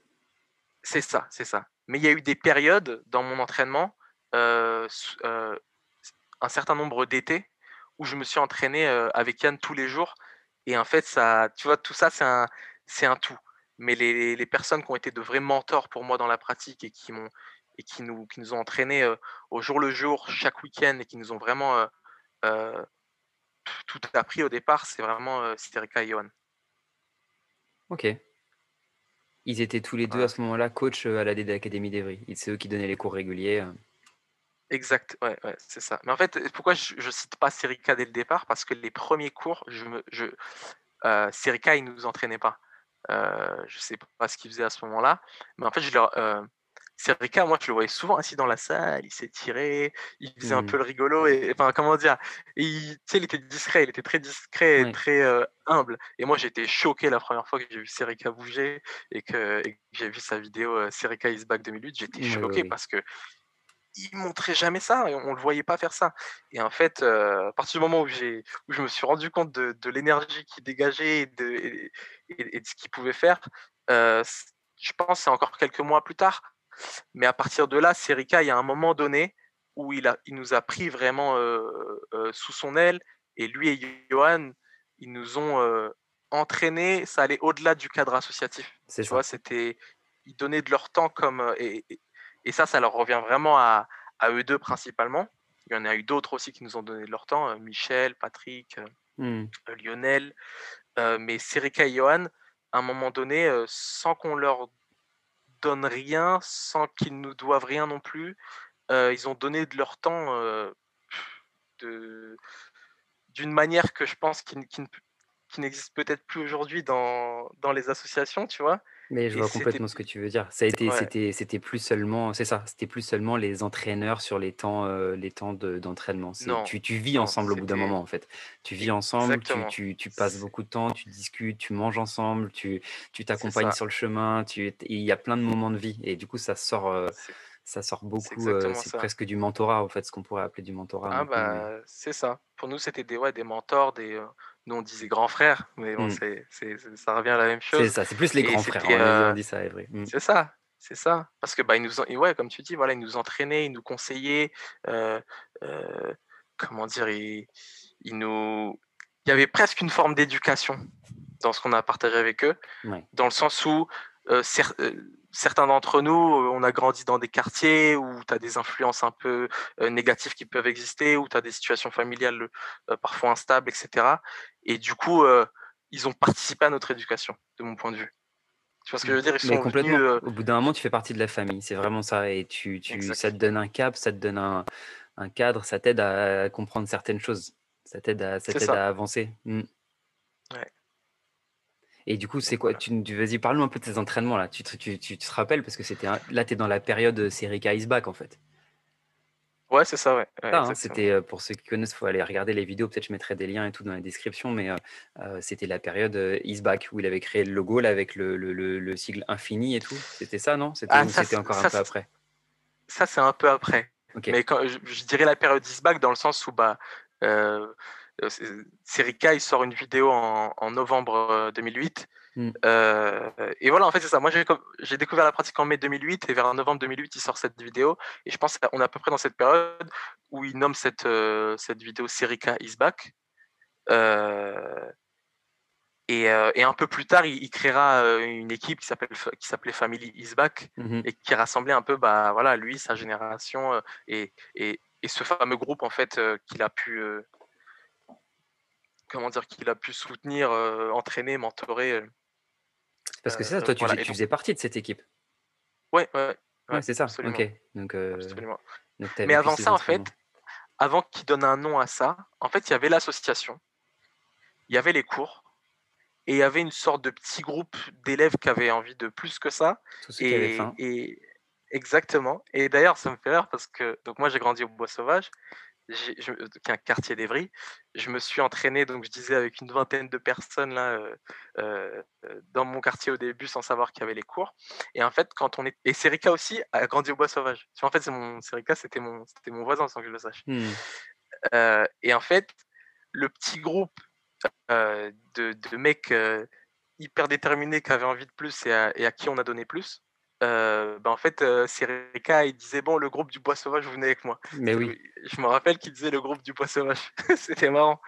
c'est ça, c'est ça. Mais il y a eu des périodes dans mon entraînement, euh, un certain nombre d'étés, où je me suis entraîné avec Yann tous les jours. Et en fait, ça, tu vois, tout ça, c'est un, c'est un tout. Mais les, les personnes qui ont été de vrais mentors pour moi dans la pratique et qui m'ont et qui nous, qui nous ont entraînés au jour le jour, chaque week-end, et qui nous ont vraiment euh, tout appris au départ, c'est vraiment euh, Sterika et Johan. Ok. Ils étaient tous les deux Voilà. à ce moment-là coach euh, à la DD Academy d'Evry. C'est eux qui donnaient les cours réguliers. euh. Exact, ouais, ouais, c'est ça. Mais en fait, pourquoi je, je cite pas Serika dès le départ? Parce que les premiers cours, je me, je, euh, Serika, il nous entraînait pas. Euh, je sais pas ce qu'il faisait à ce moment-là, mais en fait, je leur, euh, Serika, moi, je le voyais souvent assis dans la salle, il s'étirait, il faisait un Mhm. peu le rigolo, et enfin, comment dire, il, tu sais, il était discret, il était très discret, et Ouais. très euh, humble. Et moi, j'étais choqué la première fois que j'ai vu Serika bouger et que, j'ai vu sa vidéo euh, Serika is back 2008, j'étais oui, choqué oui. parce que il montrait jamais ça, et on, le voyait pas faire ça. Et en fait, euh, à partir du moment où j'ai, où je me suis rendu compte de, de l'énergie qu'il dégageait et de, et, et- et de ce qu'il pouvait faire, euh, je pense que c'est encore quelques mois plus tard. Mais à partir de là, Serika, il y a un moment donné où il, a, il nous a pris vraiment euh, euh, sous son aile, et lui et Johan, ils nous ont euh, entraînés, ça allait au-delà du cadre associatif. C'est vois, c'était, ils donnaient de leur temps comme, et, et- et ça, ça leur revient vraiment à, à eux deux principalement. Il y en a eu d'autres aussi qui nous ont donné de leur temps, Michel, Patrick, euh, Lionel, euh, mais Serika et Johan, à un moment donné, sans qu'on leur donne rien, sans qu'ils nous doivent rien non plus, euh, ils ont donné de leur temps euh, d'une manière que je pense qui, qui qui n'existe peut-être plus aujourd'hui dans, dans les associations, tu vois. Mais je Et vois complètement ce que tu veux dire. Ça a été ouais, c'était c'était plus seulement c'est ça, c'était plus seulement les entraîneurs sur les temps, les temps de d'entraînement. Non, tu tu vis non, ensemble au bout d'un moment, en fait. Tu vis ensemble, tu tu tu passes beaucoup de temps, tu discutes, tu manges ensemble, tu tu t'accompagnes sur le chemin, tu il y a plein de moments de vie et du coup, ça sort, ça sort beaucoup, c'est presque du mentorat, en fait, ce qu'on pourrait appeler du mentorat Ah bah, c'est ça. Pour nous, c'était des ouais, des mentors, des, nous on disait grands frères, mais bon, c'est c'est c'est ça revient à la même c'est chose ça, c'est plus les et grands frères, c'était, on dit ça. Mmh, c'est ça, c'est ça. Parce que, bah, ils nous en ouais, comme tu dis, voilà, ils nous entraînaient, ils nous conseillaient, heu heu, comment dire? Ils ils nous il y avait presque une forme d'éducation dans ce qu'on a partagé avec eux. ouais. Dans le sens où, cer heu, certains d'entre nous, heu, on a grandi dans des quartiers où tu as des influences un peu, négatives qui peuvent exister, où tu as des situations familiales, parfois instables et cetera et du coup, ils ont participé à notre éducation, de mon point de vue. Tu vois ce que je veux dire? Ils sont venus, complètement. Au bout d'un moment, tu fais partie de la famille, c'est vraiment ça et tu tu ça te donne un cap, ça te donne un un cadre, ça t'aide à comprendre certaines choses. Ça t'aide ça à avancer. Mmh Ouais, et du coup, c'est quoi? voilà. Tu tu vas-y, parle-nous un peu de tes entraînements là. Tu te tu tu te rappelles parce que c'était un là, tu es dans la période, heu, Serica is back en fait. Ouais, c'est ça, ouais, hein, c'était, heu, pour ceux qui connaissent, faut aller regarder les vidéos, peut-être je mettrai des liens et tout dans la description, mais heu, c'était la période, heu, is back où il avait créé le logo là avec le le le le sigle infini et tout. C'était ça, non? C'était Ah ça encore un peu après? ça c'est un peu après, mais quand je je dirais la période Eastback dans le sens où, bah, Serica, il sort une vidéo en en novembre, heu, 2008 Mmh. Heu et voilà, en fait, c'est ça. Moi, j'ai découvert la pratique en mai 2008 et vers novembre 2008, il sort cette vidéo et je pense qu'on est à peu près dans cette période où il nomme cette, vidéo Serica is back. Heu et un peu plus tard, il il créera, une équipe qui s'appelait Family is back Mmh mh. et qui rassemblait un peu, bah, voilà, lui, sa génération, et et et ce fameux groupe, en fait, qu'il a pu, comment dire? Qu'il a pu soutenir, entraîner, mentorer, Parce que c'est ça, heu, toi, tu faisais voilà et tu donc faisais partie de cette équipe? ouais, ouais, ouais, Ouais, ouais, c'est ça, OK. absolument, Donc absolument. donc as Mais avant ça, en fait, avant qu'il donne un nom à ça, en fait, il y avait l'association, il y avait les cours et il y avait une sorte de petit groupe d'élèves qui avaient envie de plus que ça et faim. et exactement et d'ailleurs, ça me fait rire parce que donc moi, j'ai grandi au Bois Sauvage, j'ai je qui est un quartier d'Evry. Je me suis entraîné, donc je disais avec une vingtaine de personnes là, heu heu, dans mon quartier au début sans savoir qu'il y avait les cours et en fait, quand on est et Serica aussi a grandi au Bois Sauvage. Tu vois, en fait, mon Serica, c'était mon mon voisin sans que je le sache. Mmh. Et en fait, le petit groupe, de de mecs, hyper déterminés qui avaient envie de plus et à et à qui on a donné plus, heu, bah, en fait, Serica, il disait: «Bon, le groupe du Bois Sauvage, vous venez avec moi». Mais oui, je me rappelle qu'il disait: «Le groupe du Bois Sauvage». C'était marrant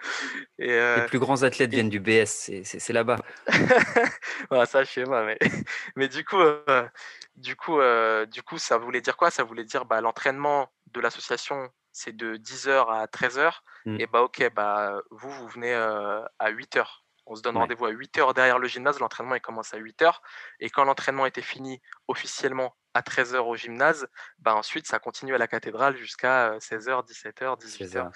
et les heu plus grands athlètes et viennent du BS, c'est là-bas. voilà, ça, je sais pas, mais mais du coup, heu, du coup, heu, du coup, ça voulait dire quoi? Ça voulait dire, bah, l'entraînement de l'association, c'est de dix heures à treize heures. Mmh. et bah, OK, bah, vous, vous venez, à huit heures. On se donne Ouais, rendez-vous à huit heures derrière le gymnase. L'entraînement, il commence à huit heures. et quand l'entraînement était fini officiellement à treize heures au gymnase, bah, ensuite ça continue à la cathédrale jusqu'à, heu, 16:00-17:00, 18:00 16:00.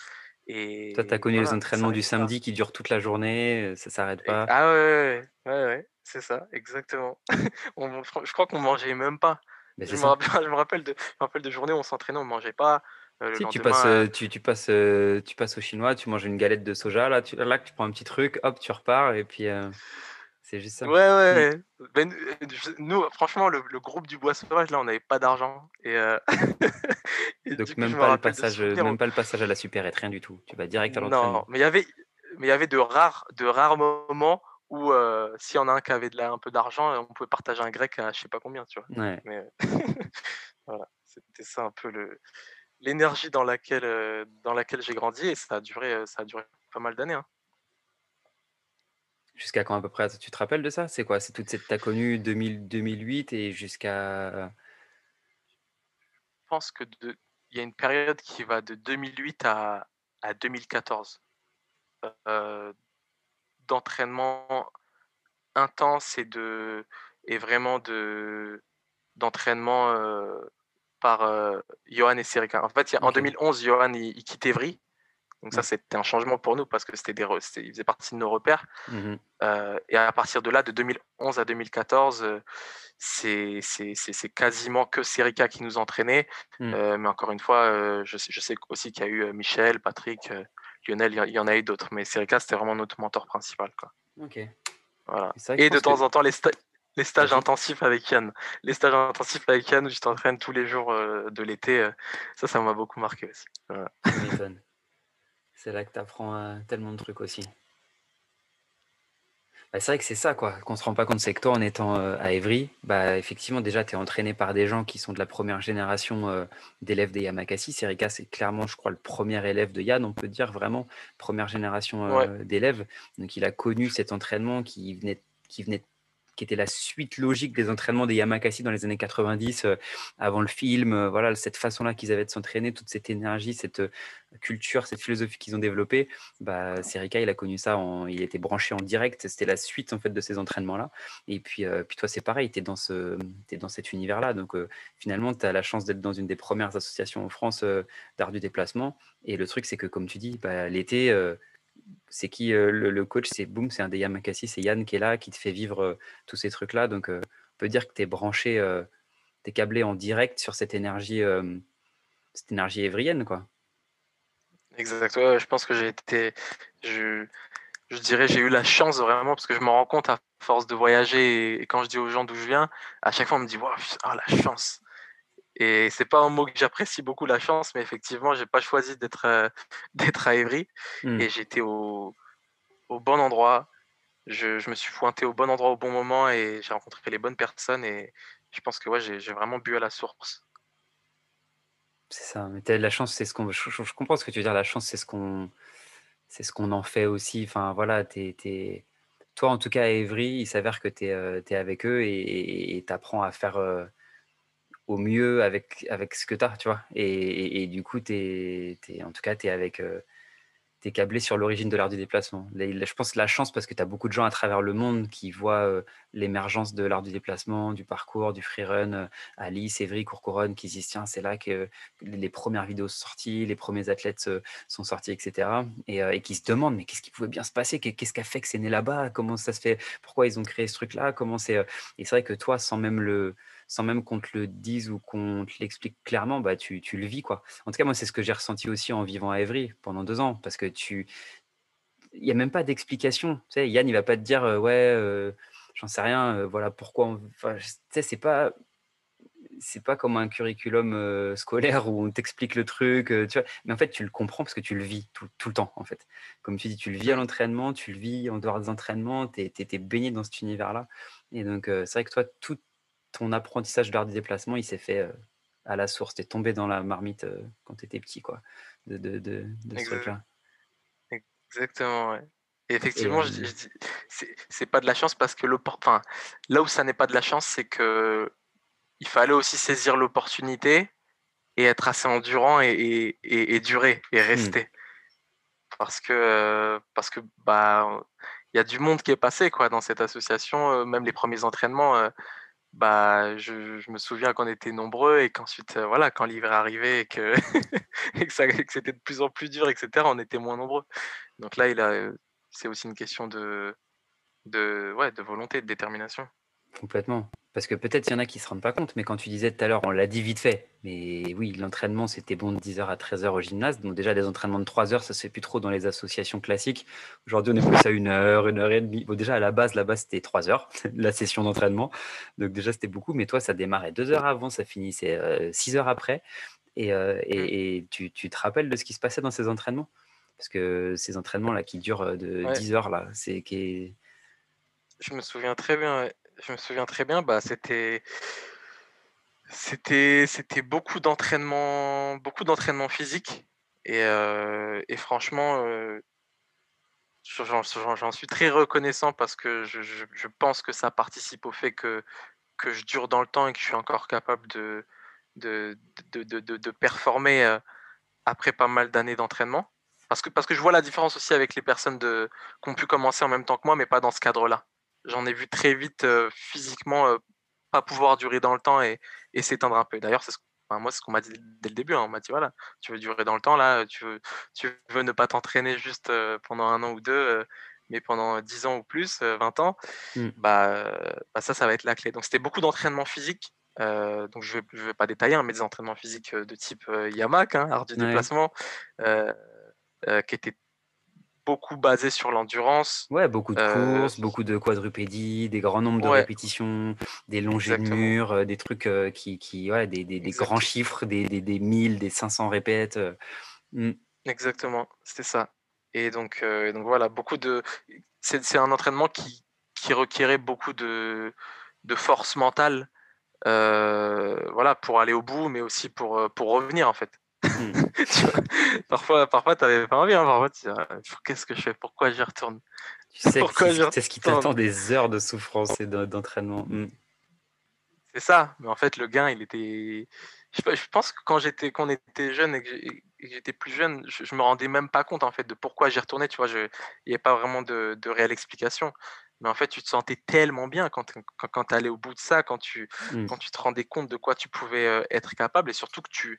Toi, tu as et connu les voilà, entraînements du pas. samedi qui durent toute la journée, heu, ça s'arrête Et pas? ah ouais, ouais, ouais, c'est ça, exactement. On je crois qu'on mangeait même pas. Je me rappelle je me rappelle de je me rappelle de journées où on s'entraînait, on mangeait pas, le Si tu passes, lendemain, heu heu, tu tu passes, tu passes au chinois, tu manges une galette de soja, là, tu là, tu prends un petit truc, hop, tu repars et puis, c'est juste ça. ouais, Mmh. ouais, ben, heu, je nous, franchement, le le groupe du Bois Sauvage, là, on n'avait pas d'argent et Donc coup, même me pas le passage, même pas le passage à la supérette, rien du tout. Tu vas direct à non, l'entraînement. mais il y avait mais il y avait de rares de rares moments où, heu, s'il y en a un qui avait de la un peu d'argent, on pouvait partager un grec à je sais pas combien, tu vois? Ouais. Mais voilà, c'était ça un peu le L'énergie dans laquelle, heu, dans laquelle j'ai grandi et ça a duré, heu, ça a duré pas mal d'années, hein. Jusqu'à quand à peu près? Tu te rappelles de ça? C'est quoi? C'est toute cette tu as connu 2000-2008 et jusqu'à Je pense que de il y a une période qui va de 2008 à à 2014, heu, d'entraînement intense et de et vraiment de d'entraînement, par, heu, Yoann et Serica. En fait, y a en OK. 2011, Yoann, il il quitte Evry Donc ça, c'était un changement pour nous parce que c'était des, il faisait partie de nos repères. Mmh et à partir de là, de 2011 à 2014, c'est quasiment que Serica qui nous entraînait. Mmh. mais encore une fois, je, sais, je sais aussi qu'il y a eu Michel, Patrick, Lionel, il y en a eu d'autres. Mais Serica, c'était vraiment notre mentor principal. Quoi. Ok. Voilà. Et de temps en temps, les, les stages intensifs avec Yann. Les stages intensifs avec Yann où je t'entraîne tous les jours de l'été, ça, ça m'a beaucoup marqué aussi. C'est là que tu apprends tellement de trucs aussi. Bah, c'est vrai que c'est ça, quoi. Qu'on se rend pas compte, c'est que toi, en étant à Evry, bah, effectivement, déjà, tu es entraîné par des gens qui sont de la première génération d'élèves des Yamakasi. Serika, c'est clairement, je crois, le premier élève de Yann, on peut dire vraiment, première génération d'élèves. Donc, il a connu cet entraînement qui venait, qui venait qui était la suite logique des entraînements des Yamakasi dans les années 90, euh, avant le film. Euh, voilà, cette façon-là qu'ils avaient de s'entraîner, toute cette énergie, cette euh, culture, cette philosophie qu'ils ont développée. Bah, Serika, il a connu ça, en, il était branché en direct. C'était la suite en fait de ces entraînements-là. Et puis, puis toi, c'est pareil, tu es ce, es dans cet univers-là. Donc finalement, tu as la chance d'être dans une des premières associations en France d'art du déplacement. Et le truc, c'est que comme tu dis, bah, l'été, c'est qui le, coach C'est Boom, c'est un des Yamakasi, c'est Yann qui est là, qui te fait vivre tous ces trucs-là. Donc, on peut dire que tu es branché, tu es câblé en direct sur cette énergie, cette énergie évrienne, quoi. Exact. je pense que j'ai été, je, je dirais, j'ai eu la chance vraiment parce que je me rends compte à force de voyager et, quand je dis aux gens d'où je viens, à chaque fois on me dit, wow, oh, la chance. Et c'est pas un mot que j'apprécie beaucoup la chance, mais effectivement, j'ai pas choisi d'être euh, d'être à Évry mmh. et j'étais au, au, bon endroit. Je, je, me suis pointé au bon endroit au bon moment et j'ai rencontré les bonnes personnes et je pense que ouais, j'ai vraiment bu à la source. C'est ça, mais la chance, c'est ce qu'on. Je, je, comprends ce que tu veux dire. La chance, c'est ce qu'on, c'est ce qu'on en fait aussi. Enfin voilà, t'es, toi en tout cas à Évry, il s'avère que tu es, euh, avec eux et tu apprends à faire. Euh, au mieux avec, avec ce que tu as, tu vois. Et, du coup, es, en tout cas, tu es avec. Euh, es câblé sur l'origine de l'art du déplacement. je pense la chance parce que tu as beaucoup de gens à travers le monde qui voient euh, l'émergence de l'art du déplacement, du parcours, du freerun, euh, Alice, Evry, Courcouronne, qui se disent tiens, c'est là que les premières vidéos sont sorties, les premiers athlètes sont sortis, etc. Et, qui se demandent mais qu'est-ce qui pouvait bien se passer? Qu'est-ce qui a fait que c'est né là-bas? Comment ça se fait? Pourquoi ils ont créé ce truc-là? Comment c'est Et c'est vrai que toi, sans même le sans même qu'on te le dise ou qu'on te l'explique clairement, bah, tu, tu, le vis. Quoi. En tout cas, moi, c'est ce que j'ai ressenti aussi en vivant à Evry pendant deux ans, parce que tu... Il n'y a même pas d'explication. Tu sais, Yann, il va pas te dire, ouais, j'en sais rien, voilà pourquoi. Enfin, tu sais, c'est pas c'est pas comme un curriculum scolaire où on t'explique le truc, tu vois. Mais en fait, tu le comprends parce que tu le vis tout, tout le temps, en fait. Comme tu dis, tu le vis à l'entraînement, tu le vis en dehors des entraînements, tu es, baigné dans cet univers-là. Et donc, c'est vrai que toi, tout, ton apprentissage de l'art du déplacement, il s'est fait à la source. Tu es tombé dans la marmite quand tu étais petit, quoi, de, de, de, ce truc-là. Exactement, ouais. Et effectivement, je, c'est pas de la chance parce que enfin, là où ça n'est pas de la chance, c'est que il fallait aussi saisir l'opportunité et être assez endurant et, et, et, durer et mmh. rester. Parce que, parce que bah, il y a du monde qui est passé quoi, dans cette association, même les premiers entraînements bah, je, me souviens qu'on était nombreux et qu'ensuite, euh, voilà, quand l'hiver arrivait et que, et que, c'était de plus en plus dur, etc., on était moins nombreux. Donc là, il a, euh, c'est aussi une question de, de, ouais, de volonté, de détermination. Complètement. Parce que peut-être il y en a qui ne se rendent pas compte, mais quand tu disais tout à l'heure, on l'a dit vite fait, mais oui, l'entraînement c'était bon de 10h à 13h au gymnase, donc déjà des entraînements de 3 heures, ça se fait plus trop dans les associations classiques. Aujourd'hui, on est plus à une heure, une heure et demie. Bon, déjà à la base, la base c'était 3 heures, la session d'entraînement, donc déjà c'était beaucoup, mais toi ça démarrait 2 heures avant, ça finissait 6 euh, heures après, et, euh, mmh. et, tu, tu, te rappelles de ce qui se passait dans ces entraînements? Parce que ces entraînements-là qui durent euh, de 10 heures, là, c'est qui Je me souviens très bien, je me souviens très bien, bah, c'était beaucoup d'entraînement beaucoup d'entraînement physique et, euh, franchement euh, j'en suis très reconnaissant parce que je, pense que ça participe au fait que, je dure dans le temps et que je suis encore capable de, performer euh, après pas mal d'années d'entraînement. Parce que, je vois la différence aussi avec les personnes qui ont pu commencer en même temps que moi, mais pas dans ce cadre-là j'en ai vu très vite physiquement pas pouvoir durer dans le temps et, s'éteindre un peu. D'ailleurs, c'est moi, c'est ce qu'on m'a dit dès le début. Hein. On m'a dit voilà, tu veux durer dans le temps, là, tu veux, tu veux ne pas t'entraîner juste pendant un an ou deux, mais pendant 10 ans ou plus, 20 ans, mmh. bah, bah, ça, ça va être la clé. Donc, c'était beaucoup d'entraînement physique. donc, je ne vais, vais, pas détailler, hein, mais des entraînements physiques de type Yamak, hein, art du déplacement, qui étaient beaucoup basé sur l'endurance. Ouais, beaucoup de euh, courses, beaucoup de quadrupédie, des grands nombres de répétitions, des longées de murs, euh, des trucs euh, qui, qui ouais, des, des, grands chiffres, des, des, des 1000, des 500 répètes. Mmh. Exactement, c'était ça. Et donc, donc voilà, beaucoup de. C'est un entraînement qui, qui requérait beaucoup de, de force mentale. voilà, pour aller au bout, mais aussi pour, pour revenir en fait. Hmm. parfois, parfois, t'avais pas envie. Hein, parfois, tu qu'est-ce que je fais? Pourquoi j'y retourne? Tu sais, c'est ce qui t'attend des heures de souffrance et d'entraînement. Hmm. C'est ça. Mais en fait, le gain, il était. Je, pense que quand j'étais, qu'on était jeune et que j'étais plus jeune, je, me rendais même pas compte en fait de pourquoi j'y retournais. Tu vois, il n'y avait pas vraiment de, de réelle explication. Mais en fait, tu te sentais tellement bien quand, quand, quand tu allais au bout de ça, quand tu, hmm. quand tu te rendais compte de quoi tu pouvais euh, être capable et surtout que tu,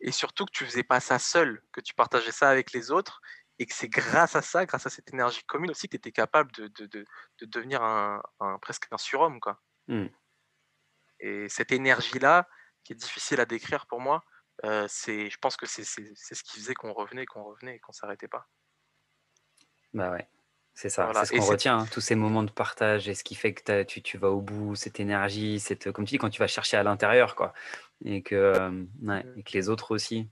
et surtout que tu faisais pas ça seul, que tu partageais ça avec les autres et que c'est grâce à ça, grâce à cette énergie commune aussi, que tu étais capable de, de, de, de devenir un, presque un surhomme. Quoi. Mmh. Et cette énergie-là, qui est difficile à décrire pour moi, euh, c'est, je pense que c'est, c'est, c'est ce qui faisait qu'on revenait, qu'on revenait et qu'on s'arrêtait pas. Bah ouais. C'est ça, c'est ce qu'on retient, hein, tous ces moments de partage et ce qui fait que tu, tu, vas au bout, cette énergie, cette, comme tu dis, quand tu vas chercher à l'intérieur, quoi. Et que, euh, ouais, mmh. et que les autres aussi.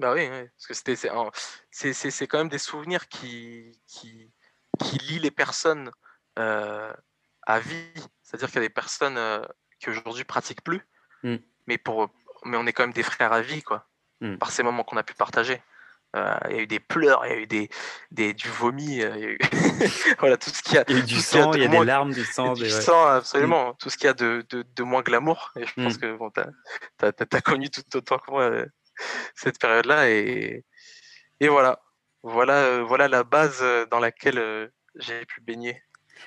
Bah oui, parce que c'était, c'est, c'est, c'est quand même des souvenirs qui, qui, qui lient les personnes euh, à vie. C'est-à-dire qu'il y a des personnes euh, qui aujourd'hui pratiquent plus, mmh. mais, pour, mais on est quand même des frères à vie, quoi, mmh. par ces moments qu'on a pu partager. Euh, il y a eu des pleurs, il y a eu des, des du vomi, euh, il y a eu voilà, tout ce qu'il y a. Il y a eu du sang, il y a, des larmes, du sang. Du sang, absolument. Mm. Tout ce qu'il y a de, de, de moins glamour. Et je pense mm. que bon, tu as, as, connu tout autant que moi euh, cette période-là. Et, et voilà. Voilà, voilà la base dans laquelle j'ai pu baigner.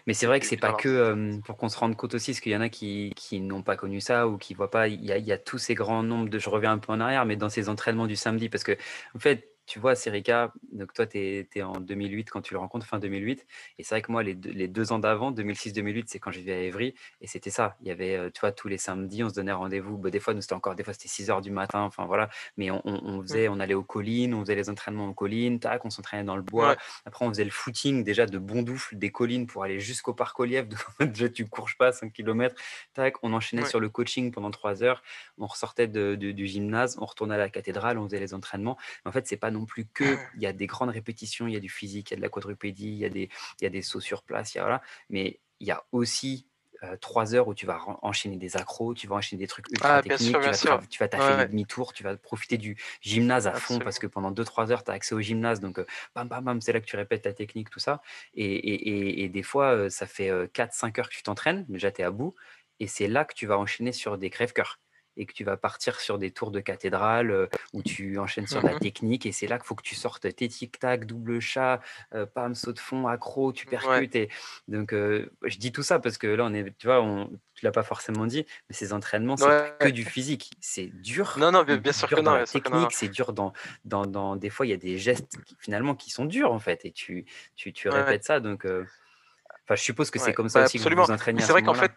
Mais c'est vrai que c'est pas que pour qu'on se rende compte aussi, parce qu'il y en a qui, qui n'ont pas connu ça ou qui voient pas. Il y, a, il y, a, tous ces grands nombres de. Je reviens un peu en arrière, mais dans ces entraînements du samedi, parce que en fait, tu vois, Serika, donc toi, tu es, en 2008 quand tu le rencontres, fin 2008. Et c'est vrai que moi, les deux, ans d'avant, 2006-2008, c'est quand je vivais à Évry. Et c'était ça. Il y avait, euh, tu vois, tous les samedis, on se donnait rendez-vous. Bah, des fois, nous, c'était encore, des fois, c'était 6 heures du matin. Enfin, voilà. Mais on, mmh. faisait, on allait aux collines, on faisait les entraînements aux collines, tac, on s'entraînait dans le bois. Après, on faisait le footing déjà de Bondoufle, des collines pour aller jusqu'au parc Oliève. déjà, tu cours pas 5 km. Tac, on enchaînait sur le coaching pendant 3 heures. On ressortait du gymnase, on retournait à la cathédrale, on faisait les entraînements. en fait, c'est pas non plus que il y a des grandes répétitions, il y a du physique, il y a de la quadrupédie, il y a des, il y a des sauts sur place, il y a, voilà. mais il y a aussi euh, trois heures où tu vas enchaîner des accros, tu vas enchaîner des trucs ultra ah, techniques, tu, vas tu vas t'affaire demi-tour, tu vas profiter du gymnase à fond parce que pendant deux, trois heures, tu as accès au gymnase. Donc, euh, bam, bam, bam, c'est là que tu répètes ta technique, tout ça. Et, et, et, des fois, euh, ça fait 4-5 heures que tu t'entraînes, déjà tu es à bout. Et c'est là que tu vas enchaîner sur des crèves-cœurs et que tu vas partir sur des tours de cathédrale euh, où tu enchaînes sur la mmh technique et c'est là qu'il faut que tu sortes tes tic-tac, double chat, euh, pam, saut de fond, accro, tu percutes. Et donc, euh, je dis tout ça parce que là, on est, tu vois, on, tu l'as pas forcément dit, mais ces entraînements, c'est que du physique. C'est dur. Non, non, bien, sûr que non. La technique, c'est dur dans, dans, dans, Des fois, il y a des gestes finalement qui sont durs en fait et tu, tu, tu répètes ça. Donc, enfin, je suppose que c'est comme ça bah, aussi que vous vous entraînez. C'est vrai qu'en fait,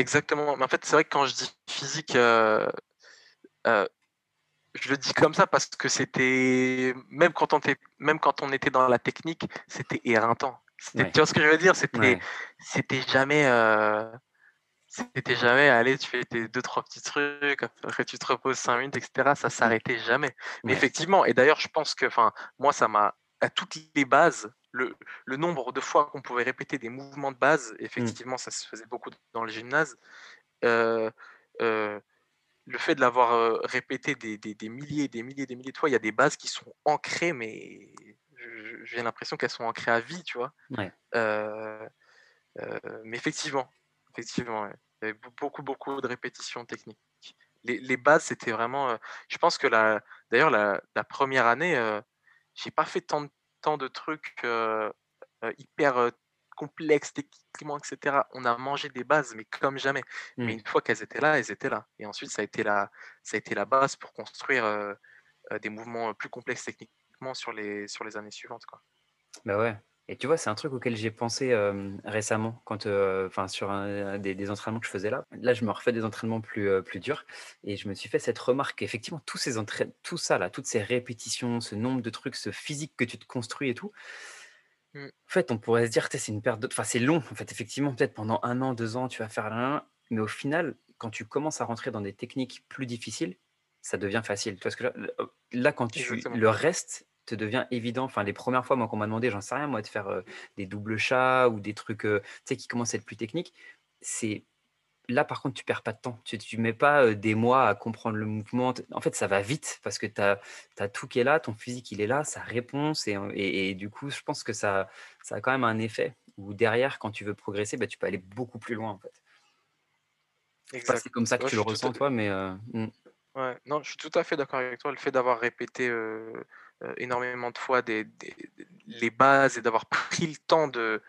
Exactement. Mais en fait, c'est vrai que quand je dis physique, euh, euh, je le dis comme ça parce que c'était même quand on était, même quand on était dans la technique, c'était éreintant. Tu vois ce que je veux dire? C'était, c'était jamais, euh, c'était jamais. Allez, tu fais tes deux trois petits trucs, après tu te reposes cinq minutes, etc. Ça s'arrêtait jamais. Mais effectivement, et d'ailleurs, je pense que, enfin, moi, ça m'a à toutes les bases le, nombre de fois qu'on pouvait répéter des mouvements de base, mmh. effectivement, ça se faisait beaucoup dans le gymnase. Euh, euh, le fait de l'avoir répété des, des, milliers, des milliers, des milliers de fois, il y a des bases qui sont ancrées, mais j'ai l'impression qu'elles sont ancrées à vie, tu vois. Euh, mais effectivement, effectivement, il y avait beaucoup, beaucoup de répétitions techniques. Les, bases, c'était vraiment. je pense que la, d'ailleurs, la, la, première année, j'ai pas fait tant de tant de trucs hyper complexes techniquement, etc. On a mangé des bases, mais comme jamais. Mais Mmh. une fois qu'elles étaient là, elles étaient là. Et ensuite, ça a été la, ça a été la base pour construire euh, des mouvements plus complexes techniquement sur les, sur les années suivantes. Quoi. Bah ouais. Et tu vois, c'est un truc auquel j'ai pensé euh, récemment, quand, euh, enfin, sur un, des, des entraînements que je faisais là. Là, je me refais des entraînements plus, euh, plus durs, et je me suis fait cette remarque qu'effectivement, tous ces tout ça là, toutes ces répétitions, ce nombre de trucs, ce physique que tu te construis et tout. Mm. En fait, on pourrait se dire, c'est une perte de, enfin, c'est long. En fait, effectivement, peut-être pendant un an, deux ans, tu vas faire rien, mais au final, quand tu commences à rentrer dans des techniques plus difficiles, ça devient facile. Tu vois ce que je- là, quand tu Exactement. le reste te devient évident. Enfin, les premières fois, moi, qu'on m'a demandé, j'en sais rien, moi, de faire euh, des doubles chats ou des trucs, euh, tu sais, qui commencent à être plus techniques, c'est là, par contre, tu perds pas de temps. Tu, tu mets pas euh, des mois à comprendre le mouvement. En fait, ça va vite parce que tu as, tout qui est là, ton physique, il est là, ça répond. c'est- Et, et du coup, je pense que ça, ça a quand même un effet où derrière, quand tu veux progresser, bah, tu peux aller beaucoup plus loin, en fait. C'est comme ça que Ouais, tu le ressens, toi, mais hmm. Non, je suis tout à fait d'accord avec toi. Le fait d'avoir répété euh, énormément de fois des, des- des- les bases et d'avoir pris le temps de,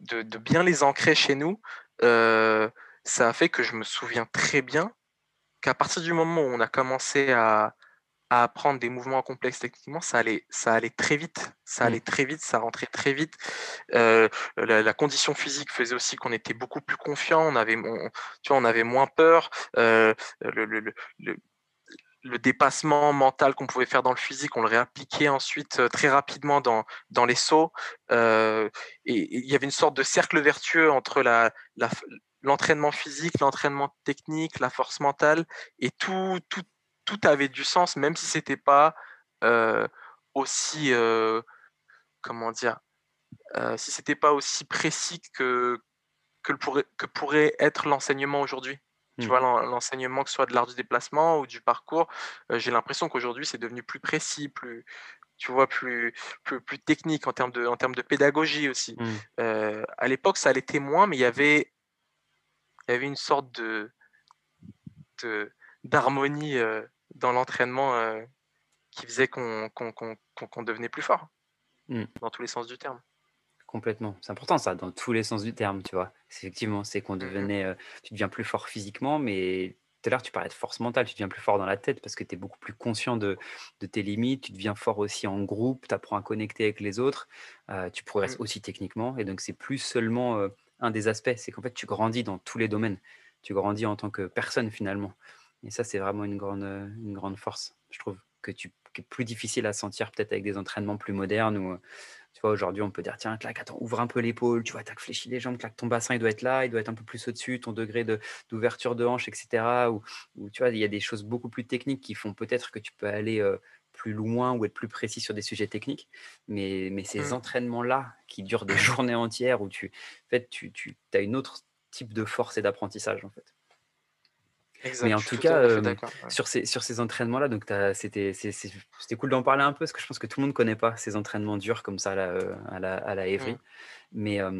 de, de bien les ancrer chez nous, euh, ça a fait que je me souviens très bien qu'à partir du moment où on a commencé à, à apprendre des mouvements complexes techniquement, ça allait, ça allait très vite. Ça Mm. allait très vite, ça rentrait très vite. Euh, la, la condition physique faisait aussi qu'on était beaucoup plus confiant, on avait, on- tu vois, on avait moins peur. Euh, le, le- le- le- dépassement mental qu'on pouvait faire dans le physique, on le réappliquait ensuite euh, très rapidement dans, dans les sauts. Euh, et il y avait une sorte de cercle vertueux entre l'entraînement physique, l'entraînement technique, la force mentale, et tout, tout, tout avait du sens, même si c'était pas euh, aussi, comment dire, si c'était pas aussi précis que, que, pourrait, que pourrait être l'enseignement aujourd'hui. Tu Mm. vois, l'en- l'enseignement, que ce soit de l'art du déplacement ou du parcours, euh, j'ai l'impression qu'aujourd'hui, c'est devenu plus précis, plus, tu vois, plus, plus, plus technique en termes de, en termes de pédagogie aussi. Mm. Euh, à l'époque, ça l'était moins, mais il y avait, il y avait une sorte de, d'harmonie euh, dans l'entraînement euh, qui faisait qu'on qu'on- qu'on- qu'on- qu'on devenait plus fort, Mm. dans tous les sens du terme. Complètement. C'est important ça, dans tous les sens du terme, tu vois. Effectivement, c'est qu'on Mhm. devenait, euh, tu deviens plus fort physiquement, mais tout à l'heure tu parlais de force mentale, tu deviens plus fort dans la tête parce que tu es beaucoup plus conscient de, de tes limites, tu deviens fort aussi en groupe, tu apprends à connecter avec les autres, euh, tu progresses Mm. aussi techniquement, et donc c'est plus seulement euh, un des aspects, c'est qu'en fait tu grandis dans tous les domaines, tu grandis en tant que personne finalement. Et ça, c'est vraiment une grande, une grande force, je trouve, que tu qui est plus difficile à sentir peut-être avec des entraînements plus modernes euh, tu vois, aujourd'hui, on peut dire, tiens, claque, attends, ouvre un peu l'épaule, tu vois, tac, fléchis les jambes, claque, ton bassin, il doit être là, il doit être un peu plus au-dessus, ton degré de- d'ouverture de, hanche, etc. Ou, ou, tu vois, il y a des choses beaucoup plus techniques qui font peut-être que tu peux aller euh, plus loin ou être plus précis sur des sujets techniques. Mais, mais ces Mm. entraînements-là qui durent des journées entières où tu, en fait, tu, tu as une autre type de force et d'apprentissage, en fait. Exact, Mais en tout tout à cas, euh, ouais. sur ces, sur ces entraînements-là, donc c'était cool d'en parler un peu parce que je pense que tout le monde ne connaît pas ces entraînements durs comme ça là, euh, à, la, à la Évry. Mm. Mais, euh,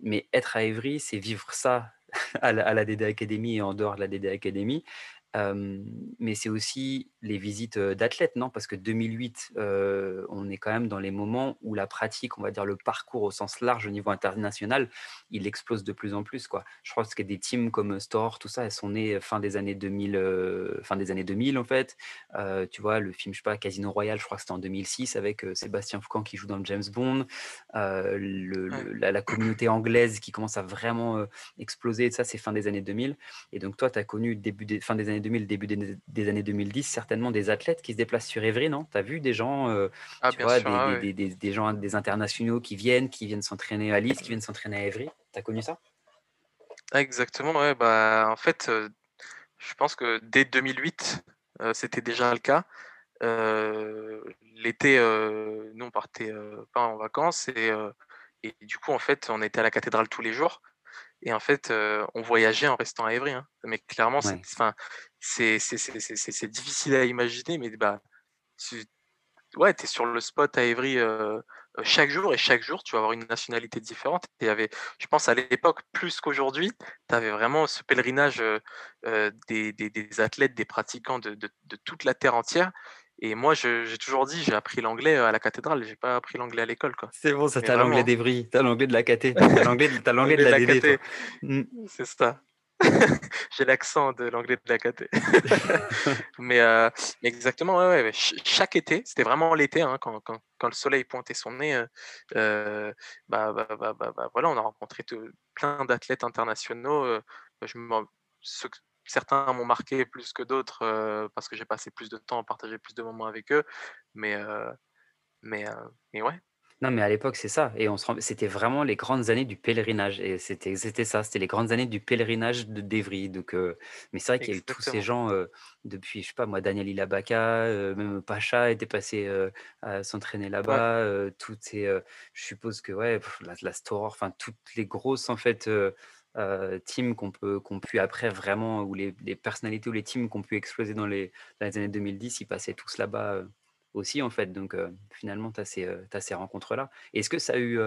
mais être à Évry, c'est vivre ça à la, à la DD Academy et en dehors de la DD Academy. Euh, mais c'est aussi les visites d'athlètes, non? Parce que 2008, euh, on est quand même dans les moments où la pratique, on va dire le parcours au sens large au niveau international, il explose de plus en plus. Quoi. Je crois que des teams comme Store, tout ça, elles sont nées fin des années 2000, euh, fin des années 2000 en fait. Tu vois, le film, je sais pas, Casino Royale, je crois que c'était en 2006 avec Sébastien Foucan qui joue dans le James Bond. Le, Ouais. le- la, la communauté anglaise qui commence à vraiment exploser, et ça, c'est fin des années 2000. Et donc, toi, tu as connu début des, fin des années 2000, début des, des années 2010, certainement des athlètes qui se déplacent sur Évry, non? Tu as vu des gens, euh, Ah, tu vois, sûr, des, ah des- gens, des internationaux qui viennent, qui viennent s'entraîner à Lille, qui viennent s'entraîner à Évry Tu as connu ça? Ah, exactement, ouais, bah, en fait, euh, je pense que dès 2008, euh, c'était déjà le cas. L'été, nous, on partait pas en vacances et, et du coup, en fait, on était à la cathédrale tous les jours. Et en fait, euh, on voyageait en restant à Évry. hein. Mais clairement, c'est Ouais. C'est- difficile à imaginer, mais bah, tu ouais, es sur le spot à Évry euh, euh, chaque jour et chaque jour, tu vas avoir une nationalité différente. Et il y avait, je pense à l'époque, plus qu'aujourd'hui, tu avais vraiment ce pèlerinage euh, des, des- des athlètes, des pratiquants de, de- de toute la terre entière. Et moi, j'ai toujours dit, j'ai appris l'anglais à la cathédrale, j'ai pas appris l'anglais à l'école. C'est bon, ça, t'as l'anglais d'Evry, t'as l'anglais de la caté, t'as l'anglais de la DD. Mmh. C'est ça. J'ai l'accent de l'anglais de la KT. mais, euh, exactement, chaque été, c'était vraiment l'été, hein, quand, le soleil pointait son nez, euh, euh bah, bah, bah, voilà, on a rencontré plein d'athlètes internationaux. certains m'ont marqué plus que d'autres parce que j'ai passé plus de temps, partagé plus de moments avec eux. Mais, mais, mais ouais, non, mais à l'époque, c'est ça. Et on se c'était vraiment les grandes années du pèlerinage. Et c'était, c'était ça. C'était les grandes années du pèlerinage de d'Evry. Donc, euh, mais c'est vrai qu'il y a eu tous ces gens euh, depuis, je sais pas moi, Daniel Ilabaka, euh, même Pacha était passé à s'entraîner là-bas. toutes ces, je suppose que ouais, la, la Store, enfin toutes les grosses en fait teams qu'on peut, qu'on pu après vraiment, ou les, les personnalités ou les teams qu'on pu exploser dans les, dans les années 2010, ils passaient tous là-bas aussi, en fait. Donc, finalement, tu as ces, ces rencontres-là. Est-ce que ça a eu.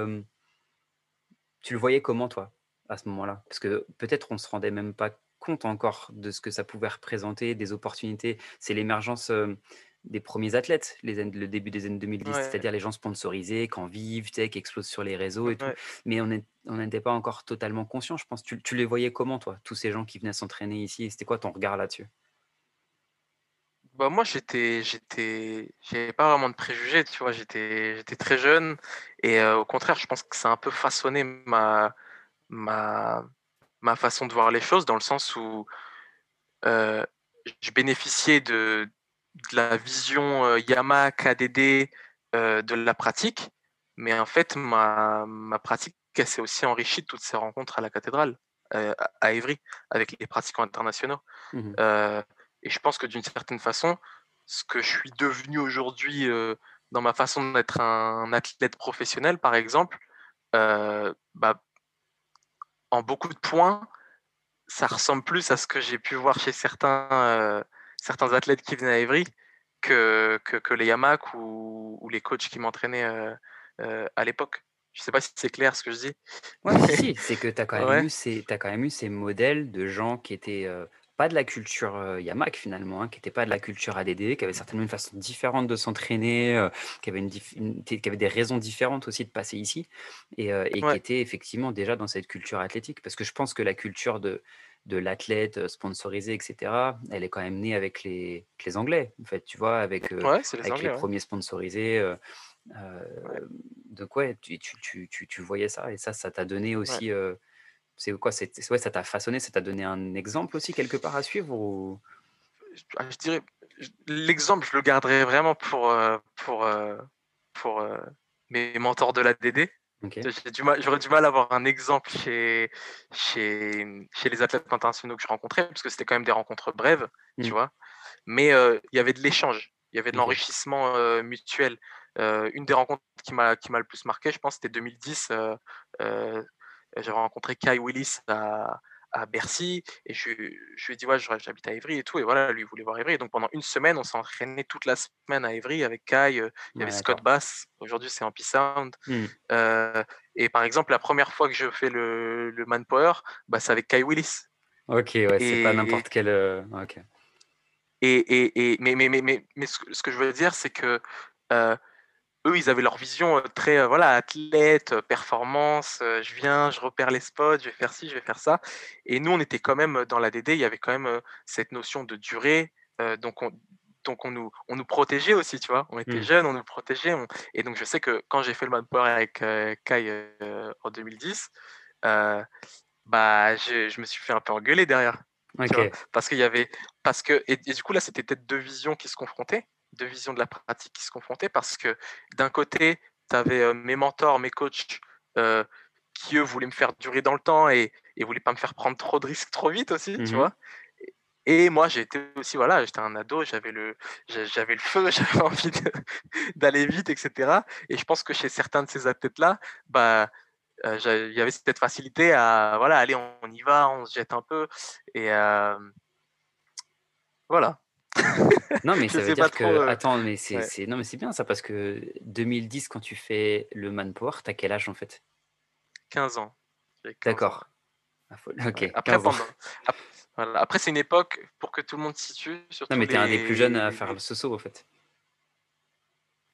tu le voyais comment, toi, à ce moment-là? Parce que peut-être on se rendait même pas compte encore de ce que ça pouvait représenter, des opportunités. C'est l'émergence des premiers athlètes, les, le début des années 2010, c'est-à-dire les gens sponsorisés, quand vivent, qui explosent sur les réseaux et tout. Mais on n'était pas encore totalement conscient, je pense. Tu, tu les voyais comment, toi, tous ces gens qui venaient s'entraîner ici? C'était quoi ton regard là-dessus? Bah, moi, j'étais j'étais j'avais pas vraiment de préjugés, tu vois? J'étais j'étais très jeune et au contraire, je pense que ça a un peu façonné ma ma ma façon de voir les choses dans le sens où, je bénéficiais de de la vision, Yamaha, KDD, de la pratique, mais en fait, ma ma pratique, elle s'est aussi enrichie de toutes ces rencontres à la cathédrale, à à Évry, avec les pratiquants internationaux. Mmh et je pense que d'une certaine façon, ce que je suis devenu aujourd'hui dans ma façon d'être un athlète professionnel, par exemple, bah, en beaucoup de points, ça ressemble plus à ce que j'ai pu voir chez certains, certains athlètes qui venaient à Evry que, que, les Yamak ou, ou, les coachs qui m'entraînaient à l'époque. Je ne sais pas si c'est clair ce que je dis. Oui, si, c'est que tu as quand même eu ces modèles de gens qui étaient pas de la culture euh, Yamak finalement, hein, qui n'était pas de la culture ADD, qui avait certainement une façon différente de s'entraîner, euh, qui, avait une, qui avait des raisons différentes aussi de passer ici, et, euh, et qui était effectivement déjà dans cette culture athlétique. Parce que je pense que la culture de, de l'athlète sponsorisé, etc., elle est quand même née avec les, les Anglais, en fait, tu vois, avec, les, avec les premiers sponsorisés. Donc ouais, tu, tu, tu, tu, voyais ça, et ça, ça t'a donné aussi c'est quoi c'est, ouais, Ça t'a façonné, ça t'a donné un exemple aussi quelque part à suivre ou... Ah, je, dirais, l'exemple, je le garderai vraiment pour, euh, pour, euh, pour euh, mes mentors de la DD. j'aurais du mal à avoir un exemple chez, chez, chez les athlètes internationaux que je rencontrais, parce que c'était quand même des rencontres brèves, tu mmh. vois. Mais il y avait de l'échange, il y avait de l'enrichissement mutuel. une des rencontres qui m'a, qui m'a le plus marqué, je pense, c'était 2010 j'avais rencontré Kai Willis à, à Bercy et je, je, lui ai dit ouais j'habite à Évry et tout et voilà lui voulait voir Évry. Et donc pendant une semaine on s'est entraîné toute la semaine à Évry avec Kai euh, il y avait Scott Bass aujourd'hui c'est Ampy Sound mmh. euh, et par exemple la première fois que je fais le, le Manpower bah, c'est avec Kai Willis. Ok ouais c'est pas n'importe quel euh, ok. et, et, et mais, mais, mais, mais, mais ce, que je veux dire c'est que eux, ils avaient leur vision très voilà athlète, performance. je viens, je repère les spots, je vais faire ci, je vais faire ça. Et nous, on était quand même dans la DD, il y avait quand même cette notion de durée. donc on, donc on nous, on nous protégeait aussi, tu vois. On était mmh. jeunes, on nous protégeait. Et donc je sais que quand j'ai fait le manpower avec Kai en 2010, bah je, je, me suis fait un peu engueuler derrière. parce qu'il y avait parce que et du coup là c'était peut-être deux visions qui se confrontaient deux visions de la pratique qui se confrontaient parce que d'un côté, tu avais mes mentors, mes coachs qui, eux, voulaient me faire durer dans le temps et, et voulaient pas me faire prendre trop de risques trop vite aussi, tu mmh vois? Et moi, j'étais aussi, voilà, j'étais un ado, j'avais le, j'avais le feu, j'avais envie d'aller vite, etc. Et je pense que chez certains de ces athlètes-là, bah, il y avait cette facilité à, voilà, allez, on, y va, on se jette un peu. Et voilà. Non, mais ça veut dire que. Euh, attends, mais c'est non, mais c'est bien ça parce que 2010, quand tu fais le Manpower, t'as quel âge en fait? 15 ans. D'accord. Ah, ok. Après, Après, c'est une époque pour que tout le monde se situe. Non, mais t'es un des plus jeunes à faire ce saut en fait.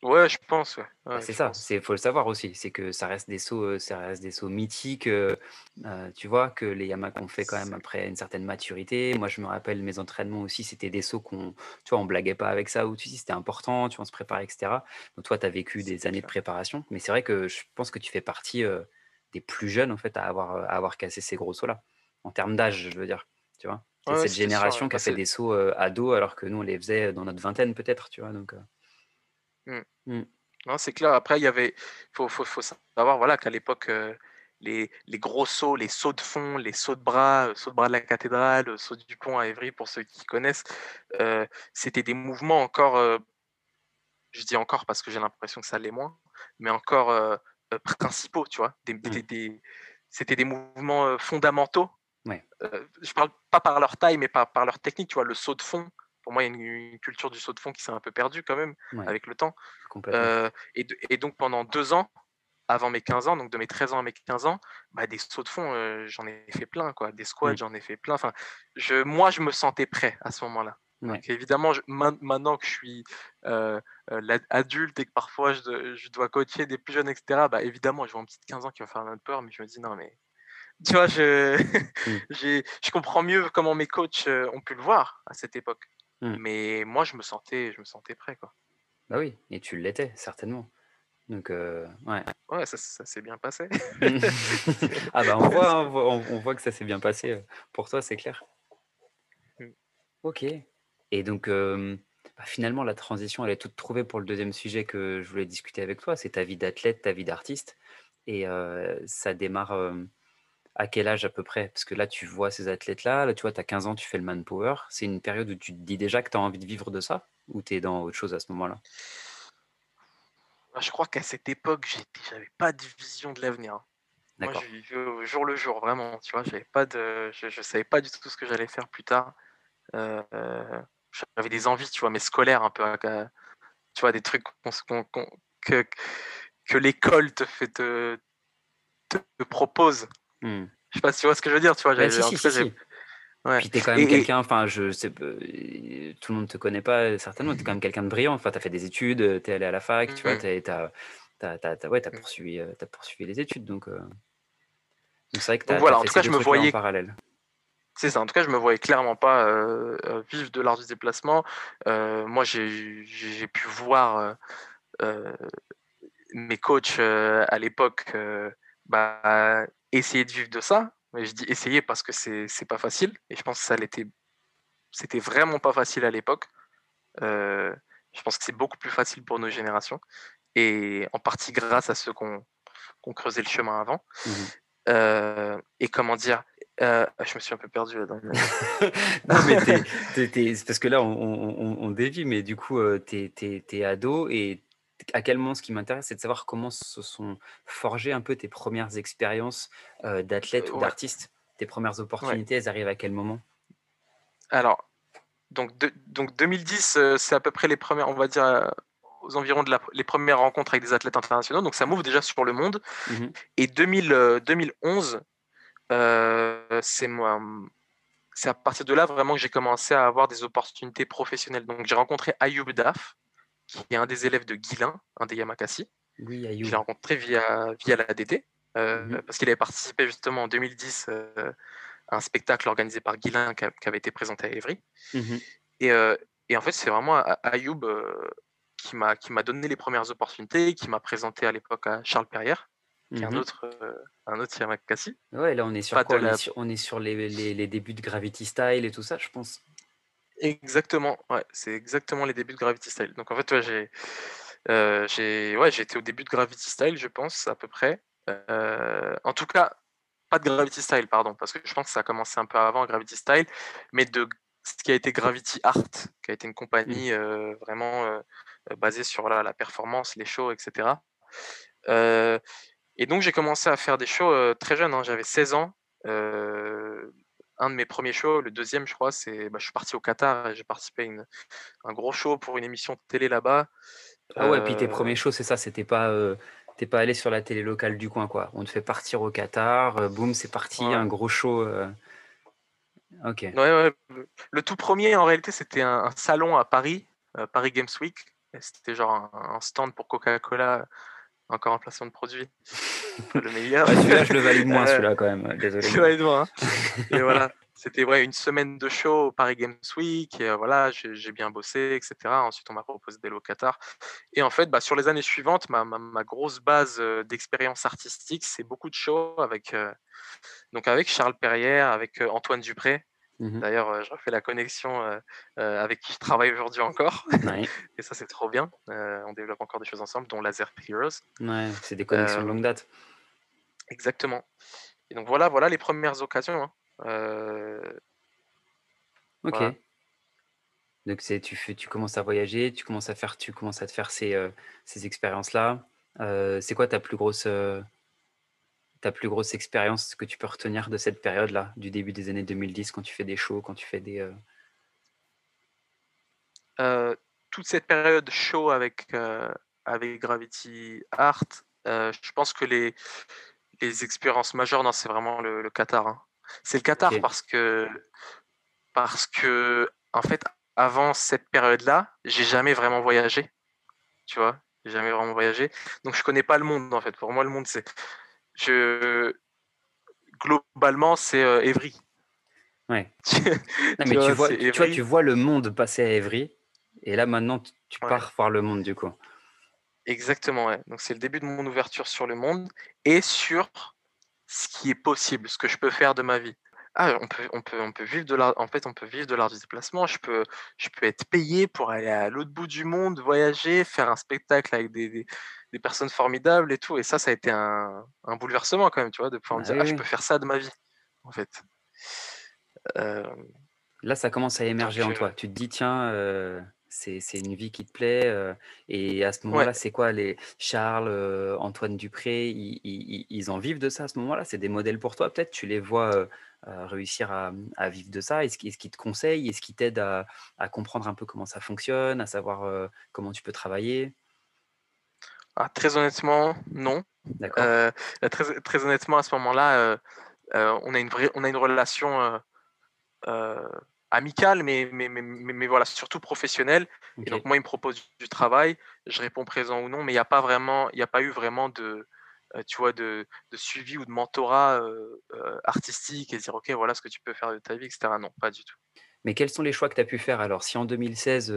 Ouais, je pense, ouais. Bah, c'est ça, c'est faut le savoir aussi, c'est que ça reste des sauts, heu, ça reste des sauts mythiques, heu heu, tu vois? Que les Yamak ont fait quand même après une certaine maturité. Moi, je me rappelle mes entraînements aussi, c'était des sauts qu'on tu vois, on blaguait pas avec ça ou tu dis: «C'était important», tu vois? On se préparait et cetera. Donc toi, tu as vécu des années de préparation, mais c'est vrai que je pense que tu fais partie, des plus jeunes en fait à avoir, à avoir cassé ces gros sauts-là. En termes d'âge, je veux dire, tu vois? Ouais, cette sûr, génération qui Bah, a fait des sauts, heu, ados alors que nous, on les faisait dans notre vingtaine peut-être, tu vois? Donc mmh. mmh, Non, c'est clair. Après, il y avait faut faut faut savoir, voilà, qu'à l'époque, heu, les les gros sauts, les sauts de fond, les sauts de bras, heu, saut de bras de la cathédrale, heu, saut du pont à Évry pour ceux qui connaissent, c'était des mouvements encore, je dis encore parce que j'ai l'impression que ça l'est moins, mais encore, principaux, tu vois? Des des des c'était des mouvements, fondamentaux ouais, je parle pas par leur taille, mais par par leur technique, tu vois? Le saut de fond, pour moi, il y a une une culture du saut de fond qui s'est un peu perdue quand même ouais, avec le temps, heu et de et donc pendant 2 ans, avant mes 15 ans, donc de mes 13 ans à mes 15 ans, bah, des sauts de fond, heu, j'en ai fait plein, quoi. Des squats, Mmh, j'en ai fait plein. Enfin, je moi, je me sentais prêt à ce moment-là. ouais. Donc évidemment, je maintenant que je suis, l'ad adulte et que parfois je dois coacher des plus jeunes et cetera, bah, évidemment, je vois un petit de 15 ans qui va faire un peu peur, mais je me dis: «Non mais» Tu vois, je Mmh, je comprends mieux comment mes coachs, ont pu le voir à cette époque. Mmh. Mais moi, je me sentais je me sentais prêt, quoi. Bah oui et tu l'étais certainement. Donc heu, ouais. Ouais, ça ça s'est bien passé. Ah bah, on voit, hein, on voit on on voit que ça s'est bien passé, heu, pour toi, c'est clair. mmh, OK et donc hem, bah, finalement la transition elle est toute trouvée pour le deuxième sujet que je voulais discuter avec toi, c'est ta vie d'athlète, ta vie d'artiste et ça démarre, à quel âge à peu près? Parce que là, tu vois ces athlètes-là, là, tu vois, tu as 15 ans, tu fais le Manpower. C'est une période où tu te dis déjà que tu as envie de vivre de ça? Ou tu es dans autre chose à ce moment-là? bah, je crois qu'à cette époque, j'avais pas de vision de l'avenir, hein. Moi, je vivais au jour le jour, vraiment, tu vois? J'avais pas de je je savais pas du tout ce que j'allais faire plus tard. Heu, j'avais des envies, tu vois, mais scolaires un peu ca tu vois, des trucs que que l'école te fait te te propose. Mmh. Je sais pas si tu vois ce que je veux dire, tu vois? Bah, si, en si, tout si, cas, ouais Puis tu es quand même quelqu'un, enfin je sais heu, tout le monde te connaît pas, certainement, tu es quand même quelqu'un de brillant, enfin tu as fait des études, heu, tu es allé à la fac, tu vois? tu as ouais, mh. poursuivi, as poursuivi les études donc c'est vrai que tu Donc as voilà, en fait tout cas, je 2 me en voyais parallèle. c'est ça, en tout cas, je me voyais clairement pas, vivre de l'art du déplacement. Moi, j'ai pu voir, mes coachs, à l'époque, bah, essayer de vivre de ça. Mais je dis essayer parce que c'est pas facile et je pense que ça l'était c'était vraiment pas facile à l'époque. Heu, je pense que c'est beaucoup plus facile pour nos générations et en partie grâce à ceux qui ont qui ont creusé le chemin avant. Mmh mh. Heu et comment dire? Heu, je me suis un peu perdu là dans Non mais tu es parce que là on on on on dévie mais du coup, tu es ado et à quel moment ce qui m'intéresse, c'est de savoir comment se sont forgées un peu tes premières expériences, d'athlète ou d'artiste? Tes premières ouais. opportunités, elles arrivent à quel moment? Alors donc de donc 2010, heu, c'est à peu près les premières on va dire, aux environs de la les premières rencontres avec des athlètes internationaux, donc ça m'ouvre déjà sur le monde Mmh mh. et 2000, heu, 2011, heu, c'est moi, mmh, c'est à partir de là vraiment que j'ai commencé à avoir des opportunités professionnelles. Donc j'ai rencontré Ayoub Daf, qui est un des élèves de Guilain, un des Yamakasi. Oui, Je l'ai rencontré via via l'ADT, heu, Mmh mh. parce qu'il avait participé justement en 2010, heu, à un spectacle organisé par Guilain qui avait été présenté à Évry Mmh mh. et en fait, c'est vraiment Ayoub, qui m'a donné les premières opportunités, qui m'a présenté à l'époque à Charles Perrière, qui est un Mmh autre, un autre Yamakasi, Ouais, là, on est sur quoi? On est la sur on est sur les les les débuts de Gravity Style et tout ça, je pense? Exactement, ouais, c'est exactement les débuts de Gravity Style. Donc en fait, ouais, j'ai, j'ai ouais, j'étais au début de Gravity Style, je pense, à peu près. Heu, en tout cas, pas de Gravity Style, pardon, parce que je pense que ça a commencé un peu avant Gravity Style, mais de ce qui a été Gravity Art, qui a été une Mmh. compagnie, heu, vraiment, basée sur, la performance, les shows et cetera. Heu et donc j'ai commencé à faire des shows, très jeune, hein, j'avais 16 ans. Un de mes premiers shows, le deuxième je crois, c'est bah, je suis parti au Qatar et j'ai participé à une un gros show pour une émission de télé là-bas. Ah ouais, puis tes Heu, premiers shows, c'est ça, c'était pas, tu pas allé sur la télé locale du coin, quoi? On te fait partir au Qatar, heu, boum, c'est parti, un gros show, heu OK. Ouais, ouais, le tout premier en réalité, c'était un un salon à Paris, Paris Games Week c'était genre un, stand pour Coca-Cola, encore un placement de produit. le meilleur. celui-là, je le valide moins, celui-là, quand même. Désolé. Je valide moins. Hein. Et voilà. C'était ouais, une semaine de show au Paris Games Week. Et voilà, j'ai bien bossé, etc. Ensuite, on m'a proposé des locataires. Et en fait, bah, sur les années suivantes, ma, ma, grosse base d'expérience artistique, c'est beaucoup de shows avec, donc avec Charles Perrière, avec Antoine Dupré. Mmh D'ailleurs, je refais la connexion avec qui je travaille aujourd'hui encore. et ça, c'est trop bien. on développe encore des choses ensemble, dont Laser Heroes. Ouais, c'est des connexions de longue date. Exactement. Et donc voilà, voilà les premières occasions. Hein. Euh, ok. Donc c'est tu fais, tu commences à voyager, tu commences à faire, tu commences à te faire ces, euh, ces expériences-là. Euh, c'est quoi ta plus grosse ta plus grosse expérience que tu peux retenir de cette période-là, du début des années 2010, quand tu fais des shows, quand tu fais des toute cette période show avec avec Gravity Art, je pense que les les expériences majeures, non, c'est vraiment le, le Qatar. Hein. C'est le Qatar parce que parce que en fait avant cette période-là, j'ai jamais vraiment voyagé. Tu vois, j'ai jamais vraiment voyagé. Donc je connais pas le monde en fait. Pour moi le monde c'est je globalement c'est euh, Evry. Ouais. mais tu, vois, tu, vois, tu vois le monde passer à Evry et là maintenant tu pars voir le monde du coup. Exactement, ouais. Donc c'est le début de mon ouverture sur le monde et sur ce qui est possible, ce que je peux faire de ma vie. Ah, on peut, on peut, on peut vivre de l'art. En fait, on peut vivre de l'art du déplacement. Je peux, je peux être payé pour aller à l'autre bout du monde, voyager, faire un spectacle avec des, des, personnes formidables et tout. Et ça, ça a été un, un bouleversement quand même, tu vois, de pouvoir me dire, ah, je peux faire ça de ma vie, en fait. Euh, Là, ça commence à émerger en toi. Euh tu te dis, tiens, euh, c'est une vie qui te plaît. et à ce moment-là, c'est quoi les Charles, Antoine Dupré, ils, en vivent de ça à ce moment-là? C'est des modèles pour toi peut-être? Tu les vois réussir à, vivre de ça? Est-ce qu'ils te conseillent? Est-ce qu'ils t'aident à, comprendre un peu comment ça fonctionne, à savoir comment tu peux travailler? Ah, Très honnêtement, non. D'accord. très, très, honnêtement, à ce moment-là, on, a une vraie, on a une relation amical, mais, mais, mais, mais, voilà, surtout professionnel. Et donc, moi, il me propose du, travail, je réponds présent ou non, mais il n'y a pas vraiment, a pas eu vraiment de, euh, tu vois, de, de, suivi ou de mentorat euh, euh, artistique et dire, OK, voilà ce que tu peux faire de ta vie, etc. Non, pas du tout. Mais quels sont les choix que tu as pu faire? Alors Si en 2016,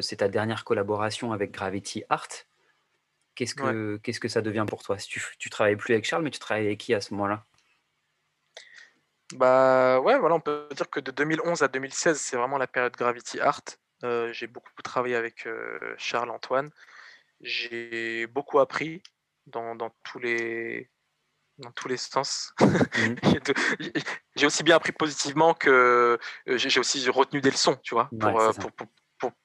c'est ta dernière collaboration avec Gravity Art, qu'est-ce que, qu'est-ce que ça devient pour toi? Si tu, tu travailles plus avec Charles, mais tu travailles avec qui à ce moment-là? Bah ouais, voilà, on peut dire que de 2011 à 2016, c'est vraiment la période Gravity Art. Euh, j'ai beaucoup travaillé avec euh, Charles Antoine. J'ai beaucoup appris dans, tous les dans tous les sens. Mmh. j'ai aussi bien appris positivement que euh, j'ai aussi retenu des leçons, tu vois, pour,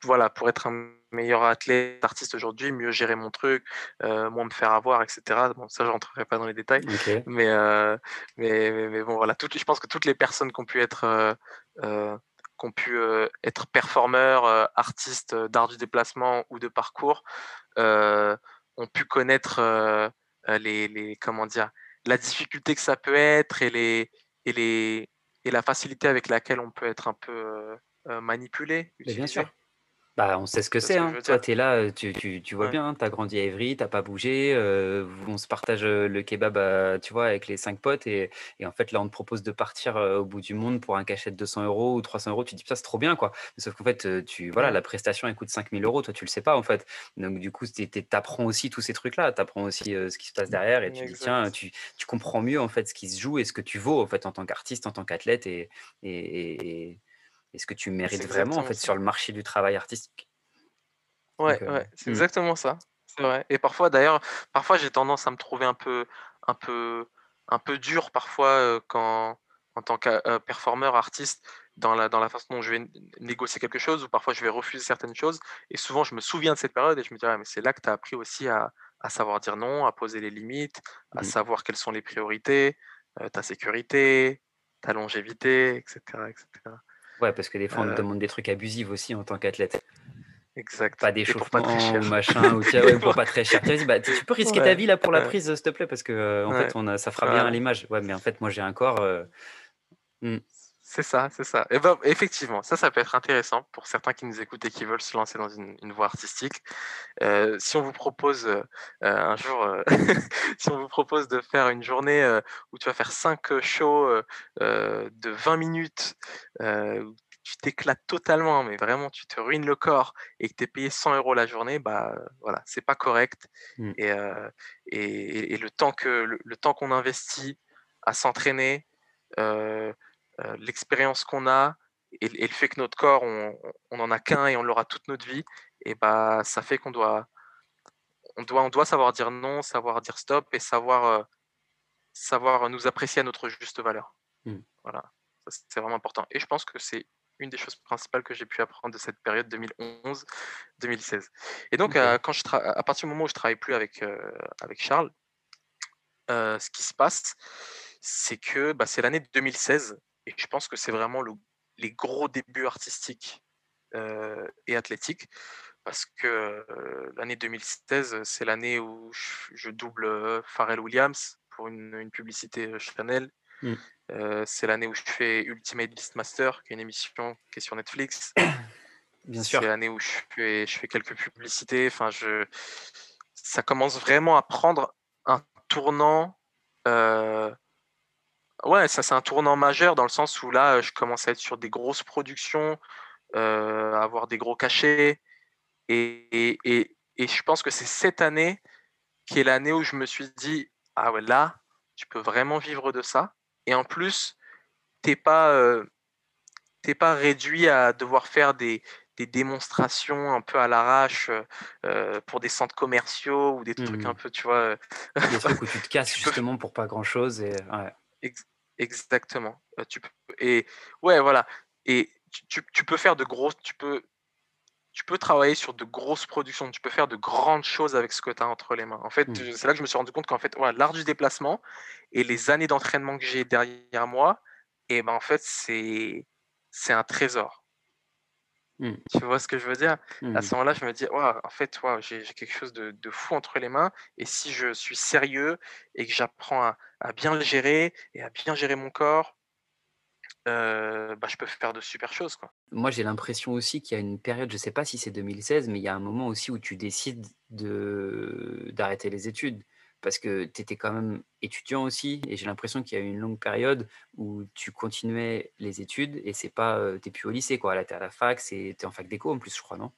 voilà, pour être un meilleur athlète, artiste aujourd'hui, mieux gérer mon truc, euh, moins me faire avoir, etc. Bon, ça, je rentrerai pas dans les détails. Mais, euh, mais, mais, bon, voilà, je pense que toutes les personnes qui ont pu être, euh, qui pu être performeurs, artistes d'art du déplacement ou de parcours, ont pu connaître les, les, comment dire, la difficulté que ça peut être et, les, et, les, et la facilité avec laquelle on peut être un peu manipulé. Bien sûr. Bah, on sait ce que c'est. Hein. Toi, tu es là, tu, tu, tu vois bien, tu as grandi à Évry, tu pas bougé. Euh, on se partage le kebab, tu vois, avec les cinq potes. Et, et, en fait, là, on te propose de partir au bout du monde pour un cachet de 200 euros ou 300 euros. Tu te dis, ça, c'est trop bien, quoi. sauf qu'en fait, tu, voilà, la prestation, elle coûte 5000 euros. Toi, tu le sais pas, en fait. Donc, du coup, tu apprends aussi tous ces trucs-là. Tu apprends aussi ce qui se passe derrière. Et tu dis, tiens, tu, tu, comprends mieux, en fait, ce qui se joue et ce que tu vaux, en fait, en tant qu'artiste, en tant qu'athlète. et, et est-ce que tu mérites vraiment en fait sur le marché du travail artistique? Ouais, ouais, c'est mmh. exactement ça. C'est vrai. Et parfois, d'ailleurs, parfois j'ai tendance à me trouver un peu, un peu, un peu dur parfois quand, en tant que performeur, artiste, dans la, dans la façon dont je vais négocier quelque chose, ou parfois je vais refuser certaines choses. Et souvent, je me souviens de cette période et je me dis, mais c'est là que tu as appris aussi à, à, savoir dire non, à poser les limites, à mmh. savoir quelles sont les priorités, ta sécurité, ta longévité, etc. etc. Ouais, parce que des fois, on te demande des trucs abusifs aussi en tant qu'athlète. Exact. Pas d'échauffement ou machin, ou ouais, pour pas très cher. Bah, tu peux risquer ta vie là pour la prise, s'il te plaît, parce que euh, en fait, on a, ça fera bien l'image. Ouais, mais en fait, moi, j'ai un corps. Euh, hmm. C'est ça, c'est ça. Et ben, effectivement, ça, ça peut être intéressant pour certains qui nous écoutent et qui veulent se lancer dans une, voie artistique. Euh, si on vous propose euh, un jour, si on vous propose de faire une journée où tu vas faire cinq shows de 20 minutes, où tu t'éclates totalement, mais vraiment tu te ruines le corps et que tu es payé 100 euros la journée, bah voilà, c'est pas correct. Mmh. Et, et, le temps que le, temps qu'on investit à s'entraîner, euh, l'expérience qu'on a et, le fait que notre corps, on, on en a qu'un et on l'aura toute notre vie, et bah ça fait qu'on doit, on doit, on doit savoir dire non, savoir dire stop et savoir, euh, savoir nous apprécier à notre juste valeur. Mmh. Voilà, c'est vraiment important. Et je pense que c'est une des choses principales que j'ai pu apprendre de cette période 2011-2016. Et donc, euh, quand je à partir du moment où je travaille plus avec, avec Charles, ce qui se passe, c'est que bah, c'est l'année 2016 et je pense que c'est vraiment les gros débuts artistiques et athlétiques, parce que l'année 2016, c'est l'année où je, double Pharrell Williams pour une, publicité Chanel. Mmh. c'est l'année où je fais Ultimate Beastmaster, qui est une émission qui est sur Netflix. Bien sûr. C'est l'année où je fais, je fais quelques publicités. Enfin, je, ça commence vraiment à prendre un tournant Ouais, ça c'est un tournant majeur dans le sens où là, je commence à être sur des grosses productions, euh, avoir des gros cachets. Et, et, et, je pense que c'est cette année qui est l'année où je me suis dit, ah ouais, là, tu peux vraiment vivre de ça. Et en plus, t'es pas, euh, pas réduit à devoir faire des, des démonstrations un peu à l'arrache euh, pour des centres commerciaux ou des trucs un mmh. peu, tu vois. des trucs où tu te casses justement pour pas grand chose. Et, ouais exactement. tu peux, et ouais, voilà. Et tu, tu, peux faire de grosses, tu peux, tu peux travailler sur de grosses productions, tu peux faire de grandes choses avec ce que tu as entre les mains. En fait, mmh. c'est là que je me suis rendu compte qu'en fait, voilà, l'art du déplacement et les années d'entraînement que j'ai derrière moi, et ben en fait, c'est c'est un trésor. Mmh. Tu vois ce que je veux dire? À ce mmh. moment-là, je me dis, en fait, j'ai quelque chose de, fou entre les mains. Et si je suis sérieux et que j'apprends à, bien le gérer et à bien gérer mon corps, euh, bah, je peux faire de super choses. Quoi. Moi, j'ai l'impression aussi qu'il y a une période, je ne sais pas si c'est 2016, mais il y a un moment aussi où tu décides d'arrêter les études parce que tu étais quand même étudiant aussi, et j'ai l'impression qu'il y a eu une longue période où tu continuais les études, et c'est pas, euh, tu plus au lycée, quoi. Là, tu es à la fac, tu es en fac d'éco en plus, je crois, non?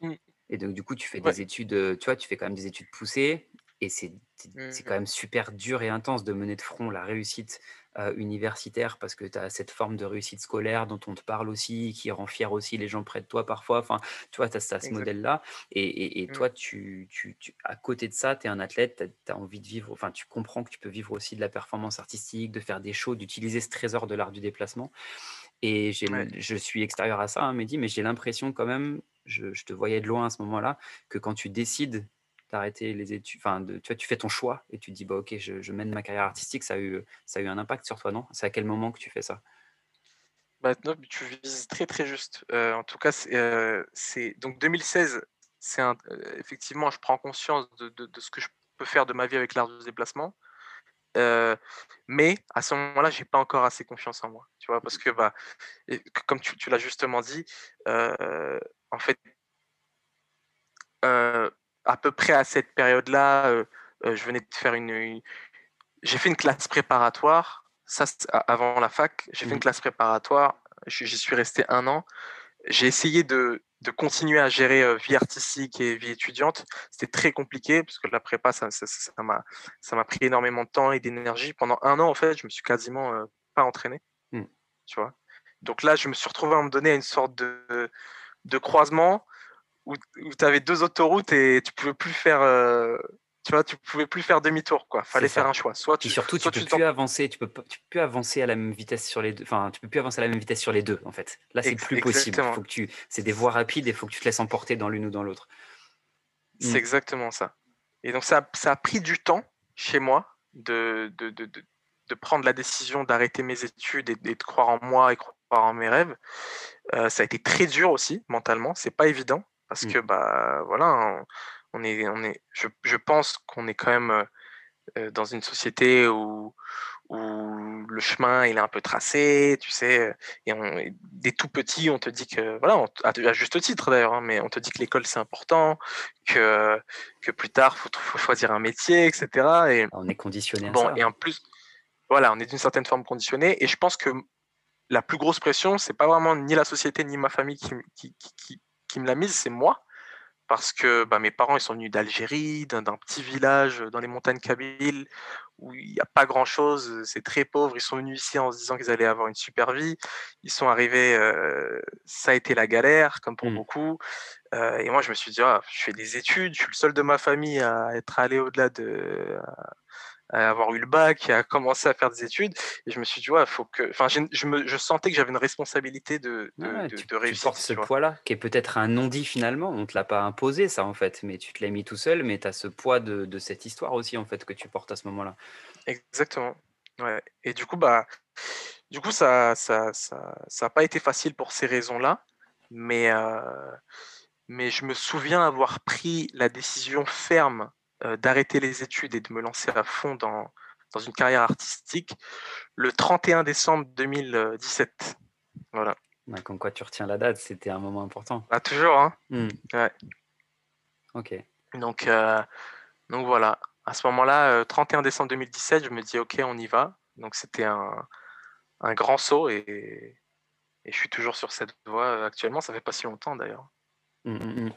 Mmh. Et donc, du coup, tu fais des études, euh, tu vois, tu fais quand même des études poussées, et c'est mmh quand même super dur et intense de mener de front la réussite universitaire parce que tu as cette forme de réussite scolaire dont on te parle aussi, qui rend fier aussi les gens près de toi parfois. Enfin, tu vois, tu as, ce modèle-là. Et, et, mmh. toi, tu, tu, à côté de ça, tu es un athlète, tu as, envie de vivre, enfin, tu comprends que tu peux vivre aussi de la performance artistique, de faire des shows, d'utiliser ce trésor de l'art du déplacement. Et je suis extérieur à ça, hein, Mehdi, mais j'ai l'impression quand même, je, je, te voyais de loin à ce moment-là, que quand tu décides d'arrêter les études, enfin, de, tu vois, tu fais ton choix et tu te dis, bah, ok, je, mène ma carrière artistique, ça a, eu, ça a eu un impact sur toi, non? C'est à quel moment que tu fais ça? Bah, tu vises très très juste. Euh, en tout cas, c'est euh, donc 2016. C'est euh, effectivement, je prends conscience de, ce que je peux faire de ma vie avec l'art du déplacement. mais à ce moment-là, j'ai pas encore assez confiance en moi, tu vois, parce que bah, comme tu l'as justement dit, en fait, à peu près à cette période-là, euh, euh, je venais de faire une, j'ai fait une classe préparatoire. Ça, avant la fac, j'ai fait une mmh. classe préparatoire. J'y suis resté un an. J'ai essayé de, de, continuer à gérer euh, vie artistique et vie étudiante. C'était très compliqué parce que la prépa, ça m'a ça, m'a pris énormément de temps et d'énergie. Pendant un an, en fait, je me suis quasiment pas entraîné. Mmh. Tu vois. Donc là, je me suis retrouvé à me donner une sorte de, de croisement où, tu avais deux autoroutes et tu pouvais plus faire euh, tu vois tu pouvais plus faire demi-tour quoi. Fallait faire un choix. Soit tu, et surtout tu peux plus avancer tu peux tu peux avancer à la même vitesse sur les deux enfin tu peux plus avancer à la même vitesse sur les deux en fait. Là c'est plus possible. faut que tu c'est des voies rapides et il faut que tu te laisses emporter dans l'une ou dans l'autre. C'est mmh. exactement ça. Et donc ça, ça a pris du temps chez moi de, de, de, de prendre la décision d'arrêter mes études et, de croire en moi et croire en mes rêves. Euh, ça a été très dur aussi mentalement. C'est pas évident parce mmh. que bah voilà, on, est, on est, je, je pense qu'on est quand même dans une société où, où le chemin il est un peu tracé, tu sais, et, on, des tout petits, on te dit que, voilà, à, juste titre d'ailleurs, hein, mais on te dit que l'école c'est important, que, que plus tard faut, faut choisir un métier, etc. Et, on est conditionné à bon, Et en plus, voilà, on est d'une certaine forme conditionné, et je pense que la plus grosse pression, c'est pas vraiment ni la société ni ma famille qui, qui, qui, qui me l'a mise, c'est moi parce que bah, mes parents ils sont venus d'Algérie, d'un petit village dans les montagnes kabyles où il n'y a pas grand chose, c'est très pauvre. Ils sont venus ici en se disant qu'ils allaient avoir une super vie. Ils sont arrivés, ça a été la galère, comme pour mmh. beaucoup. et moi, je me suis dit, ah, je fais des études, je suis le seul de ma famille à être allé au-delà de, à avoir eu le bac, à commencer à faire des études. Et je me suis dit, ouais, faut que. Enfin, je, me, je sentais que j'avais une responsabilité de, de, tu, de réussir. Tu ce poids-là, qui est peut-être un non-dit finalement. On ne te l'a pas imposé, ça, en fait, mais tu te l'as mis tout seul, mais tu as ce poids de, de, cette histoire aussi, en fait, que tu portes à ce moment-là. Exactement. Ouais. Et du coup, bah. Du coup, ça n'a ça, ça, ça pas été facile pour ces raisons-là, mais, euh, mais je me souviens avoir pris la décision ferme d'arrêter les études et de me lancer à fond dans, dans une carrière artistique le 31 décembre 2017. Voilà. comme quoi tu retiens la date, c'était un moment important. Ah, toujours, hein mmh. Ouais. Ok. Donc, euh, donc voilà. À ce moment-là, 31 euh, décembre 2017, je me dis ok, on y va. Donc c'était un, un, grand saut et, et, je suis toujours sur cette voie actuellement. Ça fait pas si longtemps d'ailleurs. Mmh, mmh,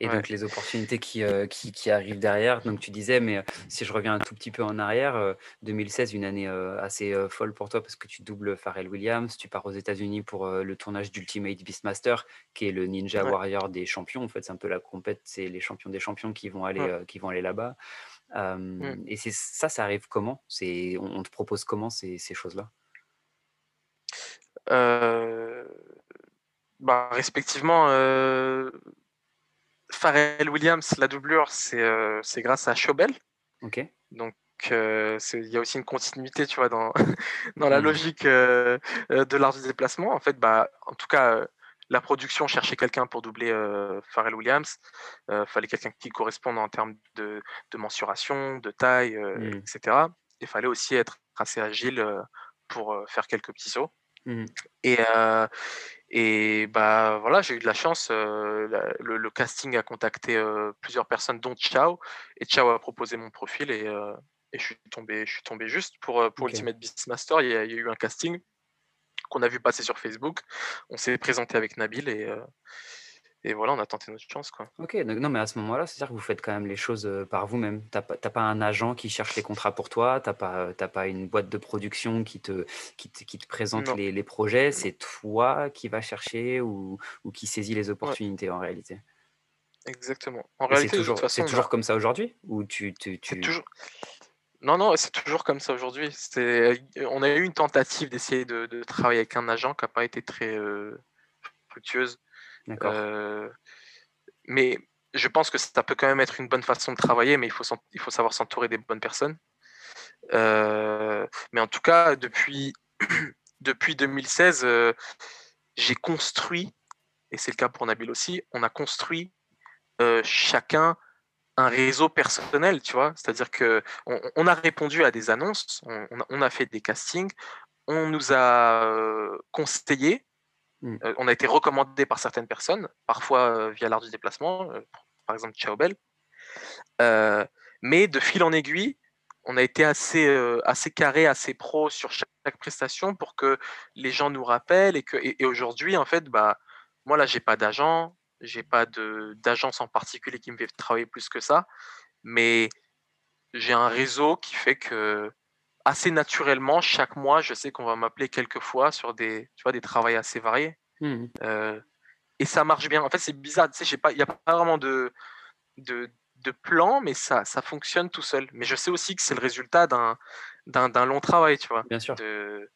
et donc les opportunités qui, euh, qui, qui, arrivent derrière. Donc tu disais, mais euh, si je reviens un tout petit peu en arrière, 2016, euh, une année assez folle pour toi parce que tu doubles Pharrell Williams, tu pars aux États-Unis pour le tournage d'Ultimate Beastmaster, qui est le Ninja Warrior des champions. En fait, c'est un peu la compète, c'est les champions des champions qui vont aller, qui vont aller là-bas. Mmh. Et c'est ça, ça arrive comment? C'est on, te propose comment ces, ces choses-là? Bah, Respectivement Pharrell Williams, la doublure, c'est euh, grâce à Chobel. Ok. Donc, euh, il y a aussi une continuité, tu vois, dans, dans la mmh. logique euh, de l'art du déplacement. En fait, bah, en tout cas, la production cherchait quelqu'un pour doubler Pharrell Williams. Il fallait quelqu'un qui corresponde en termes de, de mensuration, de taille, mmh. etc. Il fallait aussi être assez agile pour faire quelques petits sauts. Mmh. Et, et bah voilà, j'ai eu de la chance. le, casting a contacté plusieurs personnes, dont Chao. Et Chao a proposé mon profil et, et je suis tombé, je suis tombé juste pour pour Ultimate Beastmaster. Il y, a, il y a eu un casting qu'on a vu passer sur Facebook. On s'est présenté avec Nabil et et voilà, on a tenté notre chance. Quoi. Ok, donc, non, mais à ce moment-là, c'est-à-dire que vous faites quand même les choses euh, par vous-même. Tu n'as pas, pas un agent qui cherche les contrats pour toi, tu n'as pas, pas une boîte de production qui te, qui te, qui te présente les, les, projets, c'est toi qui vas chercher ou, ou qui saisit les opportunités en réalité? Exactement. En réalité, c'est toujours, comme ça aujourd'hui? Ou tu, tu, tu... Toujours... Non, non, c'est toujours comme ça aujourd'hui. On a eu une tentative d'essayer de, de, travailler avec un agent qui n'a pas été très euh, fructueuse. Euh, mais je pense que ça peut quand même être une bonne façon de travailler, mais il faut, il faut savoir s'entourer des bonnes personnes. Euh, mais en tout cas, depuis, depuis 2016, euh, j'ai construit, et c'est le cas pour Nabil aussi, on a construit chacun un réseau personnel, tu vois. C'est-à-dire que on, a répondu à des annonces, on, on, a fait des castings, on nous a conseillé, Mmh. Euh, on a été recommandé par certaines personnes, parfois euh, via l'art du déplacement, euh, par exemple Chaobel. mais de fil en aiguille, on a été assez, assez carré, assez pro sur chaque, prestation pour que les gens nous rappellent et, aujourd'hui en fait bah moi là j'ai pas d'agent, j'ai pas d'agence en particulier qui me fait travailler plus que ça, mais j'ai un réseau qui fait que assez naturellement, chaque mois, je sais qu'on va m'appeler quelques fois sur des, tu vois, des travaux assez variés. Mmh. Euh, et ça marche bien. En fait, c'est bizarre. Tu sais, il n'y a pas vraiment de, de, de, plan, mais ça, ça fonctionne tout seul. Mais je sais aussi que c'est le résultat d'un long travail, tu vois. Bien sûr. De,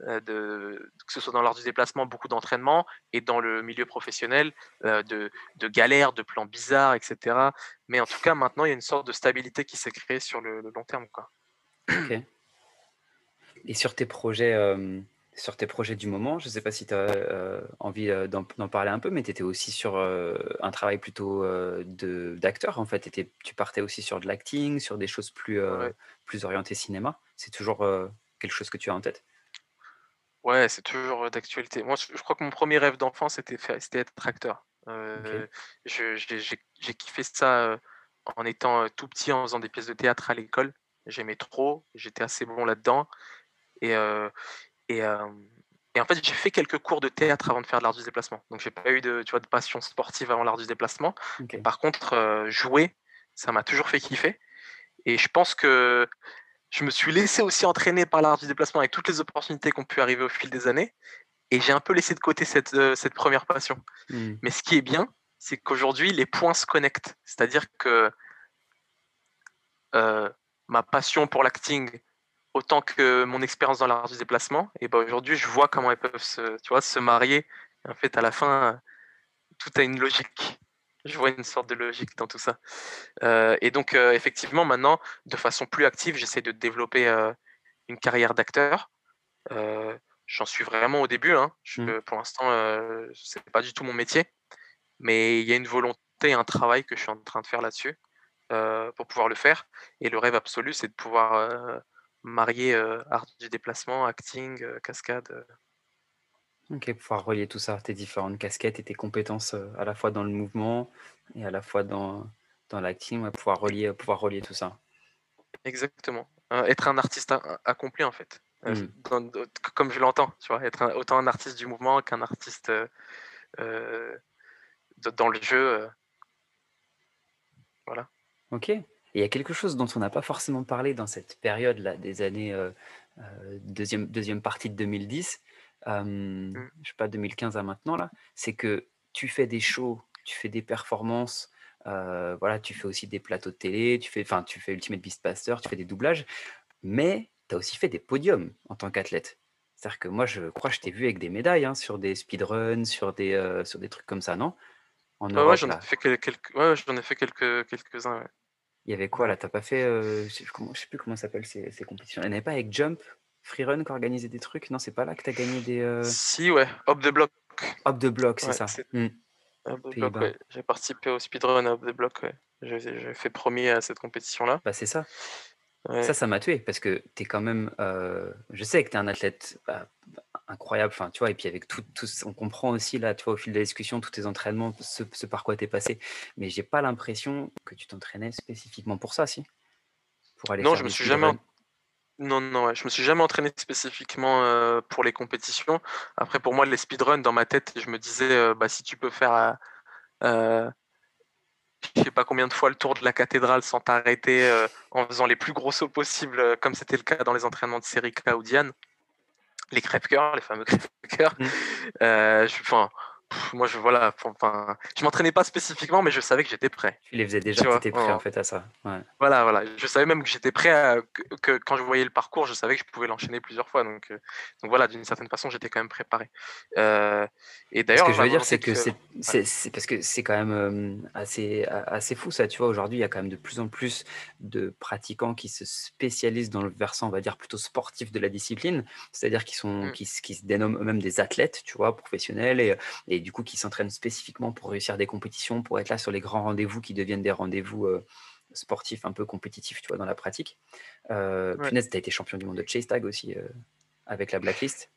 euh, de, que ce soit dans l'art du déplacement, beaucoup d'entraînement, et dans le milieu professionnel, euh, de, de galères, de plans bizarres, etc. Mais en tout cas, maintenant, il y a une sorte de stabilité qui s'est créée sur le, long terme. Quoi. Et sur tes projets, euh, sur tes projets du moment. Je ne sais pas si tu as envie d'en parler un peu, mais tu étais aussi sur un travail plutôt d'acteur, en fait. tu partais aussi sur de l'acting, sur des choses plus, plus orientées cinéma. C'est toujours quelque chose que tu as en tête? Ouais, c'est toujours d'actualité. Moi, je crois que mon premier rêve d'enfant, c'était c'était être acteur. j'ai kiffé ça en étant tout petit, en faisant des pièces de théâtre à l'école. J'aimais trop, j'étais assez bon là-dedans. Et, et, et, en fait, j'ai fait quelques cours de théâtre avant de faire de l'art du déplacement. Donc, j'ai pas eu de, tu vois, de passion sportive avant l'art du déplacement. Par contre, jouer, ça m'a toujours fait kiffer. Et je pense que je me suis laissé aussi entraîner par l'art du déplacement avec toutes les opportunités qui ont pu arriver au fil des années. Et j'ai un peu laissé de côté cette, cette première passion. Mmh. Mais ce qui est bien, c'est qu'aujourd'hui, les points se connectent. C'est-à-dire que ma passion pour l'acting, autant que mon expérience dans l'art du déplacement, et ben aujourd'hui, je vois comment elles peuvent se, tu vois, se marier. en fait, à la fin, tout a une logique. Je vois une sorte de logique dans tout ça. Euh, et donc, euh, effectivement, maintenant, de façon plus active, j'essaie de développer euh, une carrière d'acteur. J'en suis vraiment au début. Hein. Je, mmh. Pour l'instant, ce n'est pas du tout mon métier. Mais il y a une volonté, un travail que je suis en train de faire là-dessus pour pouvoir le faire. Et le rêve absolu, c'est de pouvoir marier art du déplacement, acting, cascade. Ok, pouvoir relier tout ça, tes différentes casquettes et tes compétences à la fois dans le mouvement et à la fois dans, dans l'acting, pouvoir, relier, pouvoir relier tout ça. Exactement. être un artiste accompli, en fait. Mmh. comme je l'entends, tu vois, être autant un artiste du mouvement qu'un artiste dans le jeu. voilà. Ok il y a quelque chose dont on n'a pas forcément parlé dans cette période-là, des années euh, euh, deuxième, deuxième partie de 2010, euh, mmh. je sais pas, 2015 à maintenant, là, c'est que tu fais des shows, tu fais des performances, voilà, tu fais aussi des plateaux de télé, tu fais, enfin, tu fais Ultimate Beastmaster, tu fais des doublages, mais tu as aussi fait des podiums en tant qu'athlète. C'est-à-dire que moi, je crois que je t'ai vu avec des médailles hein, sur des speedruns, sur des, sur des trucs comme ça, non? En ouais, j'en ai fait quelques, ouais, j'en ai fait quelques, quelques-uns. Ouais. Il y avait quoi là? T'as pas fait, euh, je sais sais plus comment ça s'appelle ces, ces compétitions. Il n'y avait pas avec Jump, Freerun qui organisait des trucs? Non, c'est pas là que tu as gagné des. Euh si, ouais, Hop the Block. Hop the Block, c'est ça. Mmh. ouais. J'ai participé au speedrun Hop the Block, ouais. J'ai fait premier à cette compétition-là. Bah, c'est ça. Ça, ça m'a tué parce que tu es quand même. Euh, je sais que tu es un athlète bah, incroyable, enfin, tu vois, et puis avec tout, tout, on comprend aussi, là, tu vois, au fil de la discussion, tous tes entraînements, ce, par quoi tu es passé, mais j'ai pas l'impression que tu t'entraînais spécifiquement pour ça, si? Pour aller Non, je me suis jamais. Non, non, je me suis jamais entraîné spécifiquement euh, pour les compétitions. Après, pour moi, les speedruns, dans ma tête, je me disais, euh, bah, si tu peux faire je sais pas combien de fois le tour de la cathédrale sans t'arrêter en faisant les plus gros sauts possibles, comme c'était le cas dans les entraînements de Serika ou Diane, les crêpes-cœurs, les fameux crêpes-cœurs. Mmh. Euh, enfin, moi, je voilà, enfin, je m'entraînais pas spécifiquement, mais je savais que j'étais prêt. Tu les faisais déjà, tu étais prêt en fait à ça. Voilà, voilà. Je savais même que j'étais prêt à, que, quand je voyais le parcours, je savais que je pouvais l'enchaîner plusieurs fois. Donc, euh, donc voilà, d'une certaine façon, j'étais quand même préparé. Euh, et d'ailleurs, ce que je veux dire, c'est que c'est parce que c'est quand même assez assez fou ça. Tu vois, aujourd'hui, il y a quand même de plus en plus de pratiquants qui se spécialisent dans le versant, on va dire plutôt sportif de la discipline, c'est-à-dire qui sont mmh. qui, qui, se dénomment eux-mêmes des athlètes, tu vois, professionnels et, et et du coup qui s'entraînent spécifiquement pour réussir des compétitions, pour être là sur les grands rendez-vous qui deviennent des rendez-vous euh, sportifs un peu compétitifs, tu vois, dans la pratique. Euh, tu as été champion du monde de chase tag aussi euh, avec la blacklist.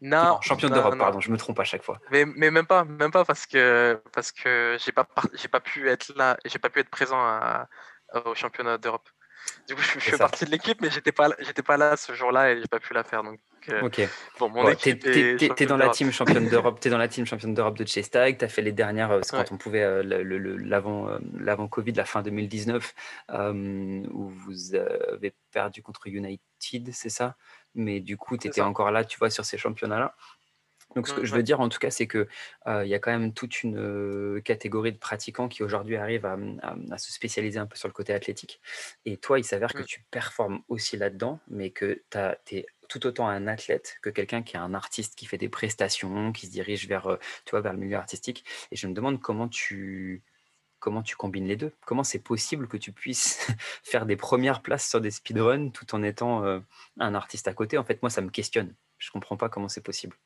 Non, champion d'Europe, pardon, je me trompe à chaque fois. Mais, mais, même pas, même pas parce que parce que j'ai pas j'ai pas pu être là, j'ai pas pu être présent au championnat d'Europe. Du coup, je, fais partie de l'équipe, mais j'étais pas j'étais pas là ce jour-là et j'ai pas pu la faire. Donc ok. Bon, équipe t'es, dans la team championne d'Europe. T'es dans la team championne d'Europe de chase tag. T'as fait les dernières, euh, quand on pouvait euh, l'avant, euh, l'avant Covid, la fin 2019, où vous avez perdu contre United, c'est ça? Mais du coup, tu étais encore là, tu vois, sur ces championnats-là. Donc, ce que je veux dire, en tout cas, c'est que il y a quand même toute une catégorie de pratiquants qui aujourd'hui arrivent à, se spécialiser un peu sur le côté athlétique. Et toi, il s'avère que mmh. tu performes aussi là-dedans, mais que tu es tout autant un athlète que quelqu'un qui est un artiste qui fait des prestations, qui se dirige vers, euh, tu vois, vers le milieu artistique. Et je me demande comment tu, comment tu combines les deux. Comment c'est possible que tu puisses faire des premières places sur des speedruns tout en étant euh, un artiste à côté? En fait, moi, ça me questionne. Je comprends pas comment c'est possible.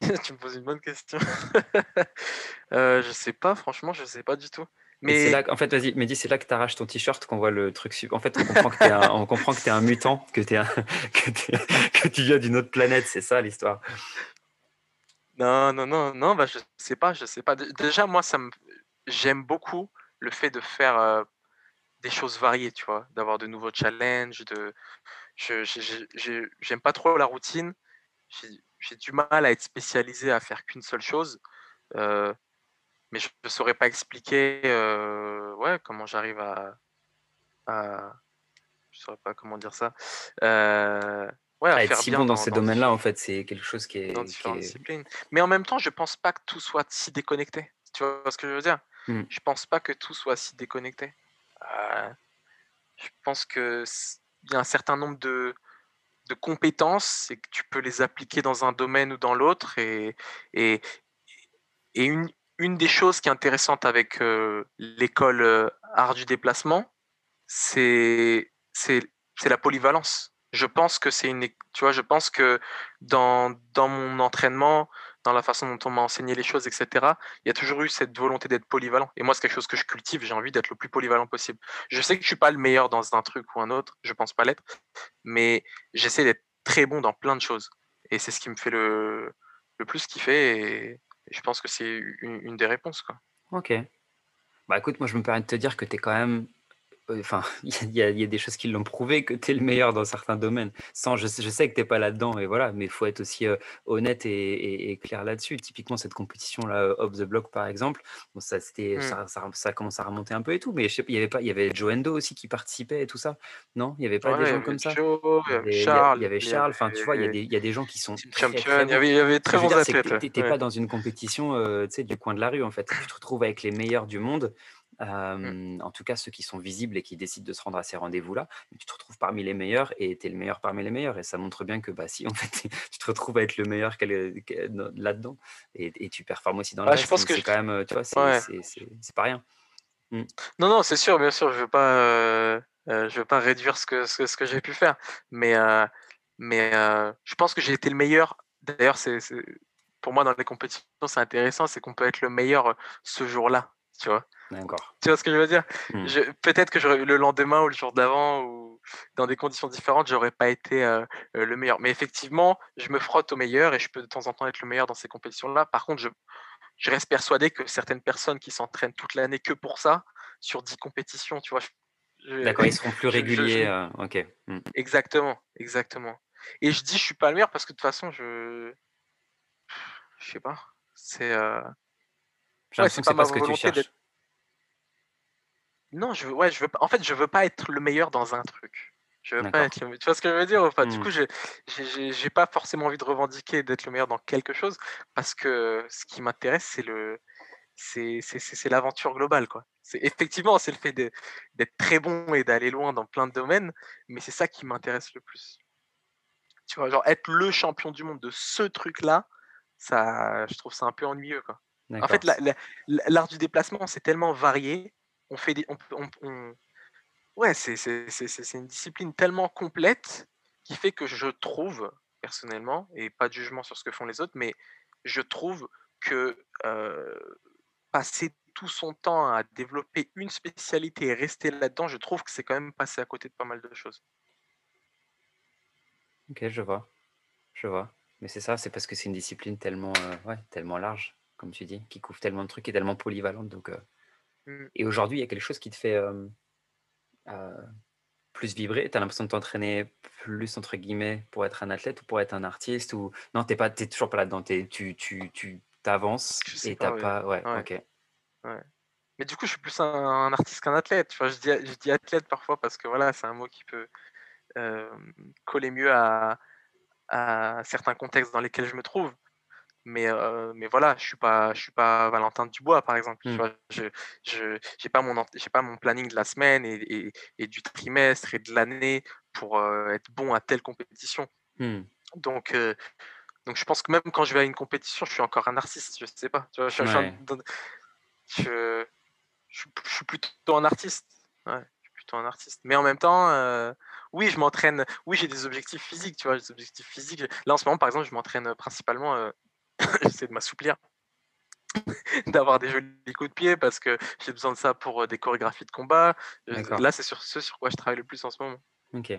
tu me poses une bonne question. euh, je sais pas, franchement, je sais pas du tout. Mais là, en fait, vas-y, Mehdi, c'est là que tu arraches ton t-shirt qu'on voit le truc. En fait, on comprend que tu es, un, un mutant, que, es un, que, tu viens d'une autre planète, c'est ça l'histoire. Non, non, non, non, bah, je sais pas, je sais pas. Déjà, moi, ça me... j'aime beaucoup le fait de faire euh, des choses variées, tu vois, d'avoir de nouveaux challenges. De... Je j'aime pas trop la routine. J'ai du mal à être spécialisé à faire qu'une seule chose. Euh, mais je ne saurais pas expliquer euh, ouais, comment j'arrive à, à. Je saurais pas comment dire ça. Euh, ouais, à, être si bon dans, ces domaines-là, en fait, c'est quelque chose qui est. Dans différentes disciplines. Mais en même temps, je pense pas que tout soit si déconnecté. Tu vois ce que je veux dire? Mmh. Je pense pas que tout soit si déconnecté. Euh, je pense qu'il y a un certain nombre de, de compétences et que tu peux les appliquer dans un domaine ou dans l'autre. Et, et, et une, une des choses qui est intéressante avec euh, l'école euh, art du déplacement, c'est la polyvalence. Je pense que c'est une, tu vois, je pense que dans, mon entraînement, dans la façon dont on m'a enseigné les choses, etc., il y a toujours eu cette volonté d'être polyvalent. Et moi, c'est quelque chose que je cultive. J'ai envie d'être le plus polyvalent possible. Je sais que je suis pas le meilleur dans un truc ou un autre. Je pense pas l'être, mais j'essaie d'être très bon dans plein de choses. Et c'est ce qui me fait le, plus kiffer. Je pense que c'est une, des réponses. Quoi. Ok. Bah écoute, moi je me permets de te dire que tu es quand même Enfin, il y, a des choses qui l'ont prouvé que tu es le meilleur dans certains domaines. Sans, je, sais que tu n'es pas là-dedans, et voilà, mais il faut être aussi honnête et, clair là-dessus. Typiquement, cette compétition-là, Off the Block, par exemple, bon, ça, c'était, mmh. ça, ça, commence à remonter un peu et tout, mais il y avait pas, il y avait Joe Endo aussi qui participait et tout ça. Non, il n'y avait pas des gens comme ça. il y Charles, il y avait Charles. Enfin, tu vois, il y, a des, il y a des gens qui sont champions. Il y avait, y avait très bons athlètes. Tu n'es pas dans une compétition, du coin de la rue en fait. Tu te retrouves avec les meilleurs du monde. Mmh. En tout cas, ceux qui sont visibles et qui décident de se rendre à ces rendez-vous-là, tu te retrouves parmi les meilleurs et tu es le meilleur parmi les meilleurs. Et ça montre bien que, bah, si, en fait, tu te retrouves à être le meilleur là-dedans et, tu performes aussi dans le reste. Je pense que c'est quand même, tu vois, c'est pas rien. Mmh. Non, non, c'est sûr, bien sûr, je veux pas, je veux pas réduire ce que, ce, que j'ai pu faire, mais, mais je pense que j'ai été le meilleur. D'ailleurs, c'est pour moi dans les compétitions, c'est intéressant, c'est qu'on peut être le meilleur ce jour-là, tu vois. D'accord. Tu vois ce que je veux dire? Mmh. Peut-être que le lendemain ou le jour d'avant ou dans des conditions différentes, j'aurais pas été euh, euh, le meilleur. Mais effectivement, je me frotte au meilleur et je peux de temps en temps être le meilleur dans ces compétitions-là. Par contre, je, je reste persuadé que certaines personnes qui s'entraînent toute l'année que pour ça, sur 10 compétitions, tu vois. D'accord, ils seront plus réguliers. Euh, ok. Mmh. Exactement, exactement. Et je dis je suis pas le meilleur parce que de toute façon, je. Je sais pas. C'est. Ouais, c'est pas, ma volonté d'être non, je veux, ouais, je veux, en fait, je veux pas être le meilleur dans un truc. Je veux pas être Tu vois ce que je veux dire enfin, Du mmh. coup, j'ai, pas forcément envie de revendiquer d'être le meilleur dans quelque chose parce que ce qui m'intéresse, c'est le, c'est, l'aventure globale, quoi. C'est effectivement, c'est le fait d'être très bon et d'aller loin dans plein de domaines, mais c'est ça qui m'intéresse le plus. Tu vois, genre être le champion du monde de ce truc-là, ça, je trouve ça un peu ennuyeux, quoi. En fait, l'art du déplacement, c'est tellement varié on fait des, on, ouais, c'est, une discipline tellement complète qui fait que je trouve personnellement, et pas de jugement sur ce que font les autres, mais je trouve que passer tout son temps à développer une spécialité et rester là-dedans, je trouve que c'est quand même passer à côté de pas mal de choses. Ok, je vois. Je vois. Mais c'est ça, c'est parce que c'est une discipline tellement, ouais, tellement large, comme tu dis, qui couvre tellement de trucs et tellement polyvalente. Donc, Mmh. Et aujourd'hui, il y a quelque chose qui te fait euh, plus vibrer. Tu as l'impression de t'entraîner plus, entre guillemets, pour être un athlète ou pour être un artiste ou... Non, tu n'es toujours pas là-dedans. Tu, tu, tu t'avances et tu pas. pas... Ouais, ok. Ouais. Mais du coup, je suis plus un, artiste qu'un athlète. Enfin, je, dis, je dis athlète parfois parce que voilà, c'est un mot qui peut coller mieux à, à certains contextes dans lesquels je me trouve mais mais voilà je suis pas je suis pas Valentin Dubois par exemple mmh. je je j'ai pas mon j'ai pas mon planning de la semaine et, et, du trimestre et de l'année pour être bon à telle compétition mmh. donc donc je pense que même quand je vais à une compétition je suis encore un narcisse je sais pas tu vois, je, je, je, suis plutôt un artiste ouais, je suis plutôt un artiste mais en même temps oui, je m'entraîne. Oui, j'ai des objectifs physiques, tu vois, des objectifs physiques. Là, en ce moment, par exemple, je m'entraîne principalement. Euh, j'essaie de m'assouplir, d'avoir des jolis coups de pied parce que j'ai besoin de ça pour des chorégraphies de combat. Là, c'est sur ce sur quoi je travaille le plus en ce moment. Ok.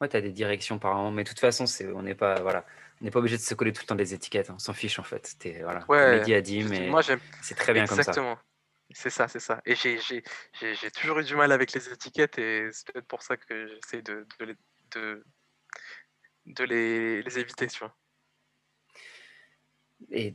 Ouais, tu as des directions par an, mais de toute façon, c'est, on n'est pas, voilà, on n'est pas obligé de se coller tout le temps des étiquettes. Hein. On s'en fiche en fait. T'es, voilà, ouais, mais moi, j'aime. c'est très bien comme ça. Exactement. C'est ça, c'est ça. Et j'ai, j'ai, j'ai, toujours eu du mal avec les étiquettes et c'est peut-être pour ça que j'essaie de, de, les, de, de les, les éviter, tu vois. Et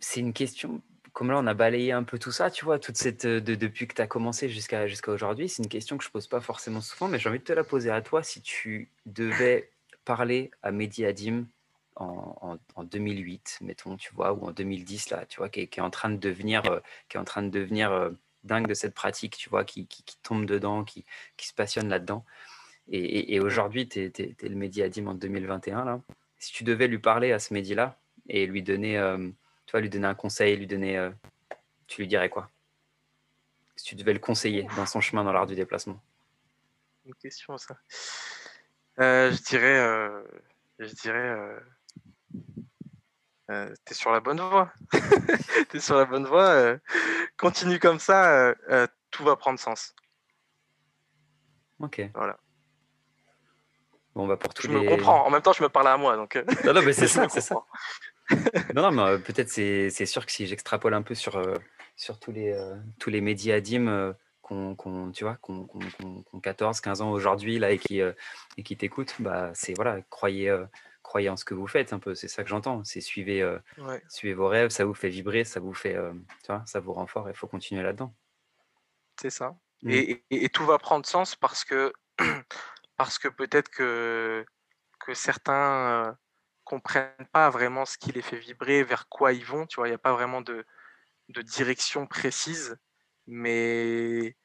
c'est une question comme là, on a balayé un peu tout ça, tu vois, toute cette, euh, de, depuis que tu as commencé jusqu'à jusqu'à aujourd'hui, c'est une question que je pose pas forcément souvent, mais j'ai envie de te la poser à toi. Si tu devais parler à Mehdi Adim en, en, 2008, mettons, tu vois, ou en 2010, là, tu vois, qui, est en train de devenir, euh, qui est en train de devenir euh, dingue de cette pratique, tu vois, qui, qui, tombe dedans, qui, qui se passionne là-dedans. Et, et, aujourd'hui, tu es, le Mehdi Adim en 2021, là. Si tu devais lui parler à ce Mehdi-là et lui donner tu vas lui donner un conseil, lui donner, euh, tu lui dirais quoi? Si tu devais le conseiller dans son chemin dans l'art du déplacement. Une question ça. Euh, je dirais, euh, je dirais, t'es sur la bonne voie. t'es sur la bonne voie. continue comme ça, tout va prendre sens. Ok. Voilà. Bon, bah pour tous je me comprends. En même temps, je me parle à moi, donc. Non, non, mais c'est ça, c'est ça. Non, non, mais euh, peut-être c'est, sûr que si j'extrapole un peu sur, euh, sur tous les, euh, tous les médias ADIM qu'on, qu'on, tu vois, qu'on, qu'on, 14, 15 ans aujourd'hui là, et qui, et qui t'écoutent, bah, c'est voilà, croyez, croyez en ce que vous faites un peu, c'est ça que j'entends. C'est suivez, suivez vos rêves, ça vous fait vibrer, ça vous fait, tu vois, ça vous rend fort et il faut continuer là-dedans. C'est ça. Mmh. Et, et, tout va prendre sens parce que, parce que peut-être que, que certains comprennent pas vraiment ce qui les fait vibrer, vers quoi ils vont. Tu vois, il n'y a pas vraiment de, de direction précise. Mais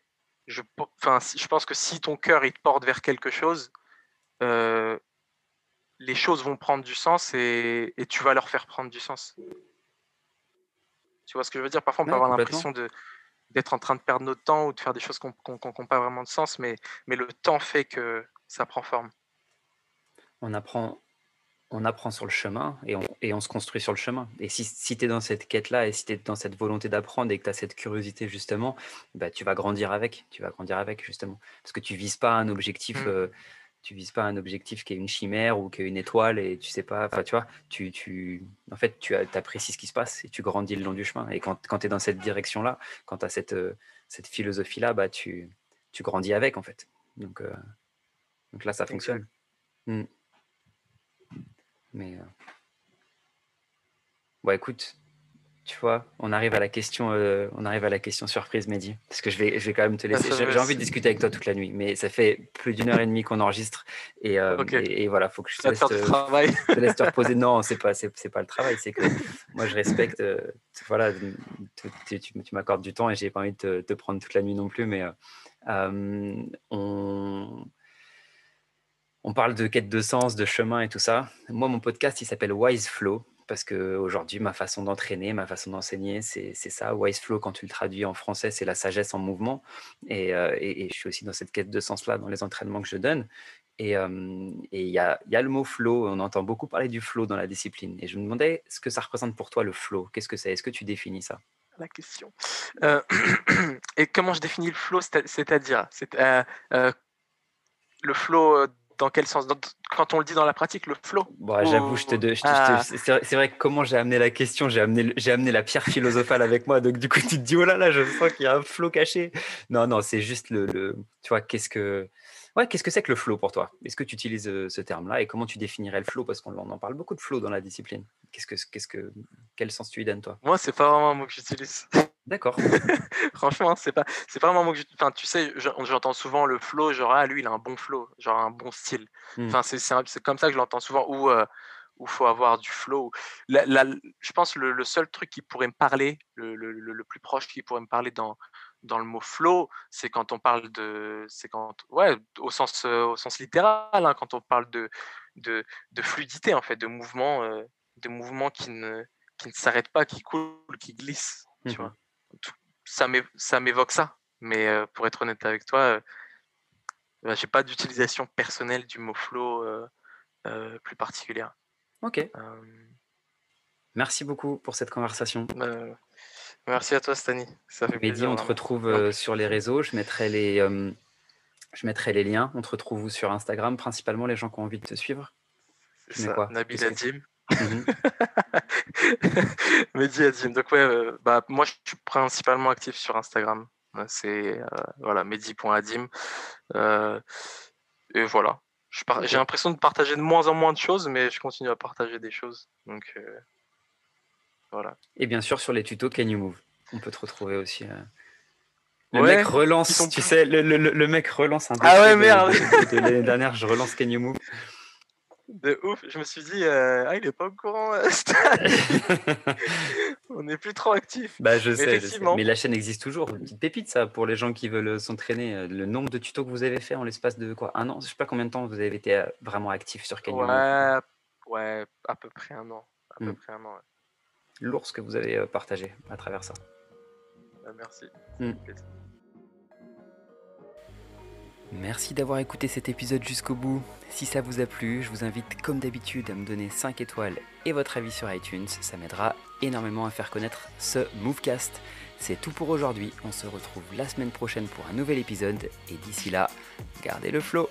je, enfin, je pense que si ton cœur il te porte vers quelque chose, euh, les choses vont prendre du sens et, et, tu vas leur faire prendre du sens. Tu vois ce que je veux dire? Parfois, on peut avoir l'impression de d'être en train de perdre notre temps ou de faire des choses qui n'ont pas vraiment de sens, mais, mais le temps fait que ça prend forme. On apprend, on apprend sur le chemin et on, et on, se construit sur le chemin. Et si, si tu es dans cette quête-là et si tu es dans cette volonté d'apprendre et que tu as cette curiosité justement, bah, tu vas grandir avec, tu vas grandir avec justement. Parce que tu vises pas un objectif, mmh. euh, tu vises pas un objectif qui est une chimère ou qui est une étoile et tu sais pas, enfin tu vois, tu, tu, en fait tu apprécies ce qui se passe et tu grandis le long du chemin. Et quand, quand tu es dans cette direction-là, quand tu as cette, euh, cette philosophie-là, bah, tu, tu grandis avec en fait. Donc, euh, donc là, ça fonctionne. Mmh. Mais euh, bon, écoute, tu vois, on arrive à la question, euh, on arrive à la question surprise, Mehdi, parce que je vais, je vais quand même te laisser. J'ai envie de discuter avec toi toute la nuit, mais ça fait plus d'une heure et demie qu'on enregistre, et, euh, et, voilà, faut que je te laisse, te, te laisse te reposer. Non, c'est pas, c'est pas le travail, c'est que moi je respecte, voilà, tu, tu, m'accordes du temps et j'ai pas envie de te, prendre toute la nuit non plus, mais on on parle de quête de sens, de chemin et tout ça. Moi, mon podcast, il s'appelle Wise Flow parce que aujourd'hui, ma façon d'entraîner, ma façon d'enseigner, c'est ça. Wise Flow, quand tu le traduis en français, c'est la sagesse en mouvement. Euh, et, je suis aussi dans cette quête de sens-là dans les entraînements que je donne. Et euh, il y, a, le mot flow. On entend beaucoup parler du flow dans la discipline. Et je me demandais ce que ça représente pour toi le flow. Qu'est-ce que c'est? Est-ce que tu définis ça? La question. Euh, et comment je définis le flow C'est-à-dire, le flow dans quel sens? Quand on le dit dans la pratique, le flow? Bon, J'avoue, je te, ah. c'est vrai que comment j'ai amené la question, j'ai amené, j'ai amené la pierre philosophale avec moi, donc du coup tu te dis oh là là, je sens qu'il y a un flow caché. Non, non, c'est juste le, le, tu vois, qu'est-ce que Ouais, qu'est-ce que c'est que le flow pour toi? Est-ce que tu utilises ce terme-là et comment tu définirais le flow? Parce qu'on en parle beaucoup de flow dans la discipline. Qu'est-ce que, qu'est-ce que, quel sens tu lui donnes toi? Moi, c'est pas vraiment un mot que j'utilise. D'accord. Franchement, c'est pas, c'est pas vraiment que Enfin, tu sais, j'entends souvent le flow, genre ah lui, il a un bon flow, genre un bon style. Mmh. Enfin, c'est, c'est, comme ça que je l'entends souvent. Ou où faut avoir du flow. je pense le, le seul truc qui pourrait me parler, le, le, le, plus proche qui pourrait me parler dans, dans le mot flow, c'est quand on parle de, c'est quand, ouais, au sens, euh, au sens littéral, hein, quand on parle de, de, de, fluidité en fait, de mouvement, euh, de mouvement qui ne, qui ne s'arrête pas, qui coule, qui glisse, tu mmh vois. Ça m'évoque ça, mais euh, pour être honnête avec toi, bah, j'ai pas d'utilisation personnelle du mot flow plus particulière. Ok. Merci beaucoup pour cette conversation. Bah, merci à toi, Stani. Ça fait Mehdi, on te retrouve sur les réseaux. Je mettrai les, je mettrai les liens. On te retrouve sur Instagram, principalement les gens qui ont envie de te suivre. C'est ça, quoi? Nabil Adim. Mhm. Mehdi Adim. Donc ouais, euh, bah, moi je suis principalement actif sur Instagram. C'est euh, voilà, mehdi.adim. Euh, et voilà. J'ai l'impression de partager de moins en moins de choses, mais je continue à partager des choses. Donc voilà. Et bien sûr sur les tutos Can You Move. On peut te retrouver aussi. Le mec relance, tu sais, le, le, le, mec relance un Ah ouais, merde de, L'année dernière, je relance Can You Move. De ouf, je me suis dit, euh, ah, il est pas au courant, euh, On n'est plus trop actif. Bah, je sais, Mais la chaîne existe toujours. Une petite pépite, ça, pour les gens qui veulent s'entraîner. Le nombre de tutos que vous avez fait en l'espace de quoi Un an? Je sais pas combien de temps vous avez été euh, vraiment actif sur Can ouais, Ouais, à peu près un an. À peu hmm. près un an, Lourd ce que vous avez partagé à travers ça. Bah, merci. Hmm. Merci d'avoir écouté cet épisode jusqu'au bout. Si ça vous a plu, je vous invite comme d'habitude à me donner 5 étoiles et votre avis sur iTunes. Ça m'aidera énormément à faire connaître ce Movecast. C'est tout pour aujourd'hui. On se retrouve la semaine prochaine pour un nouvel épisode. Et d'ici là, gardez le flow.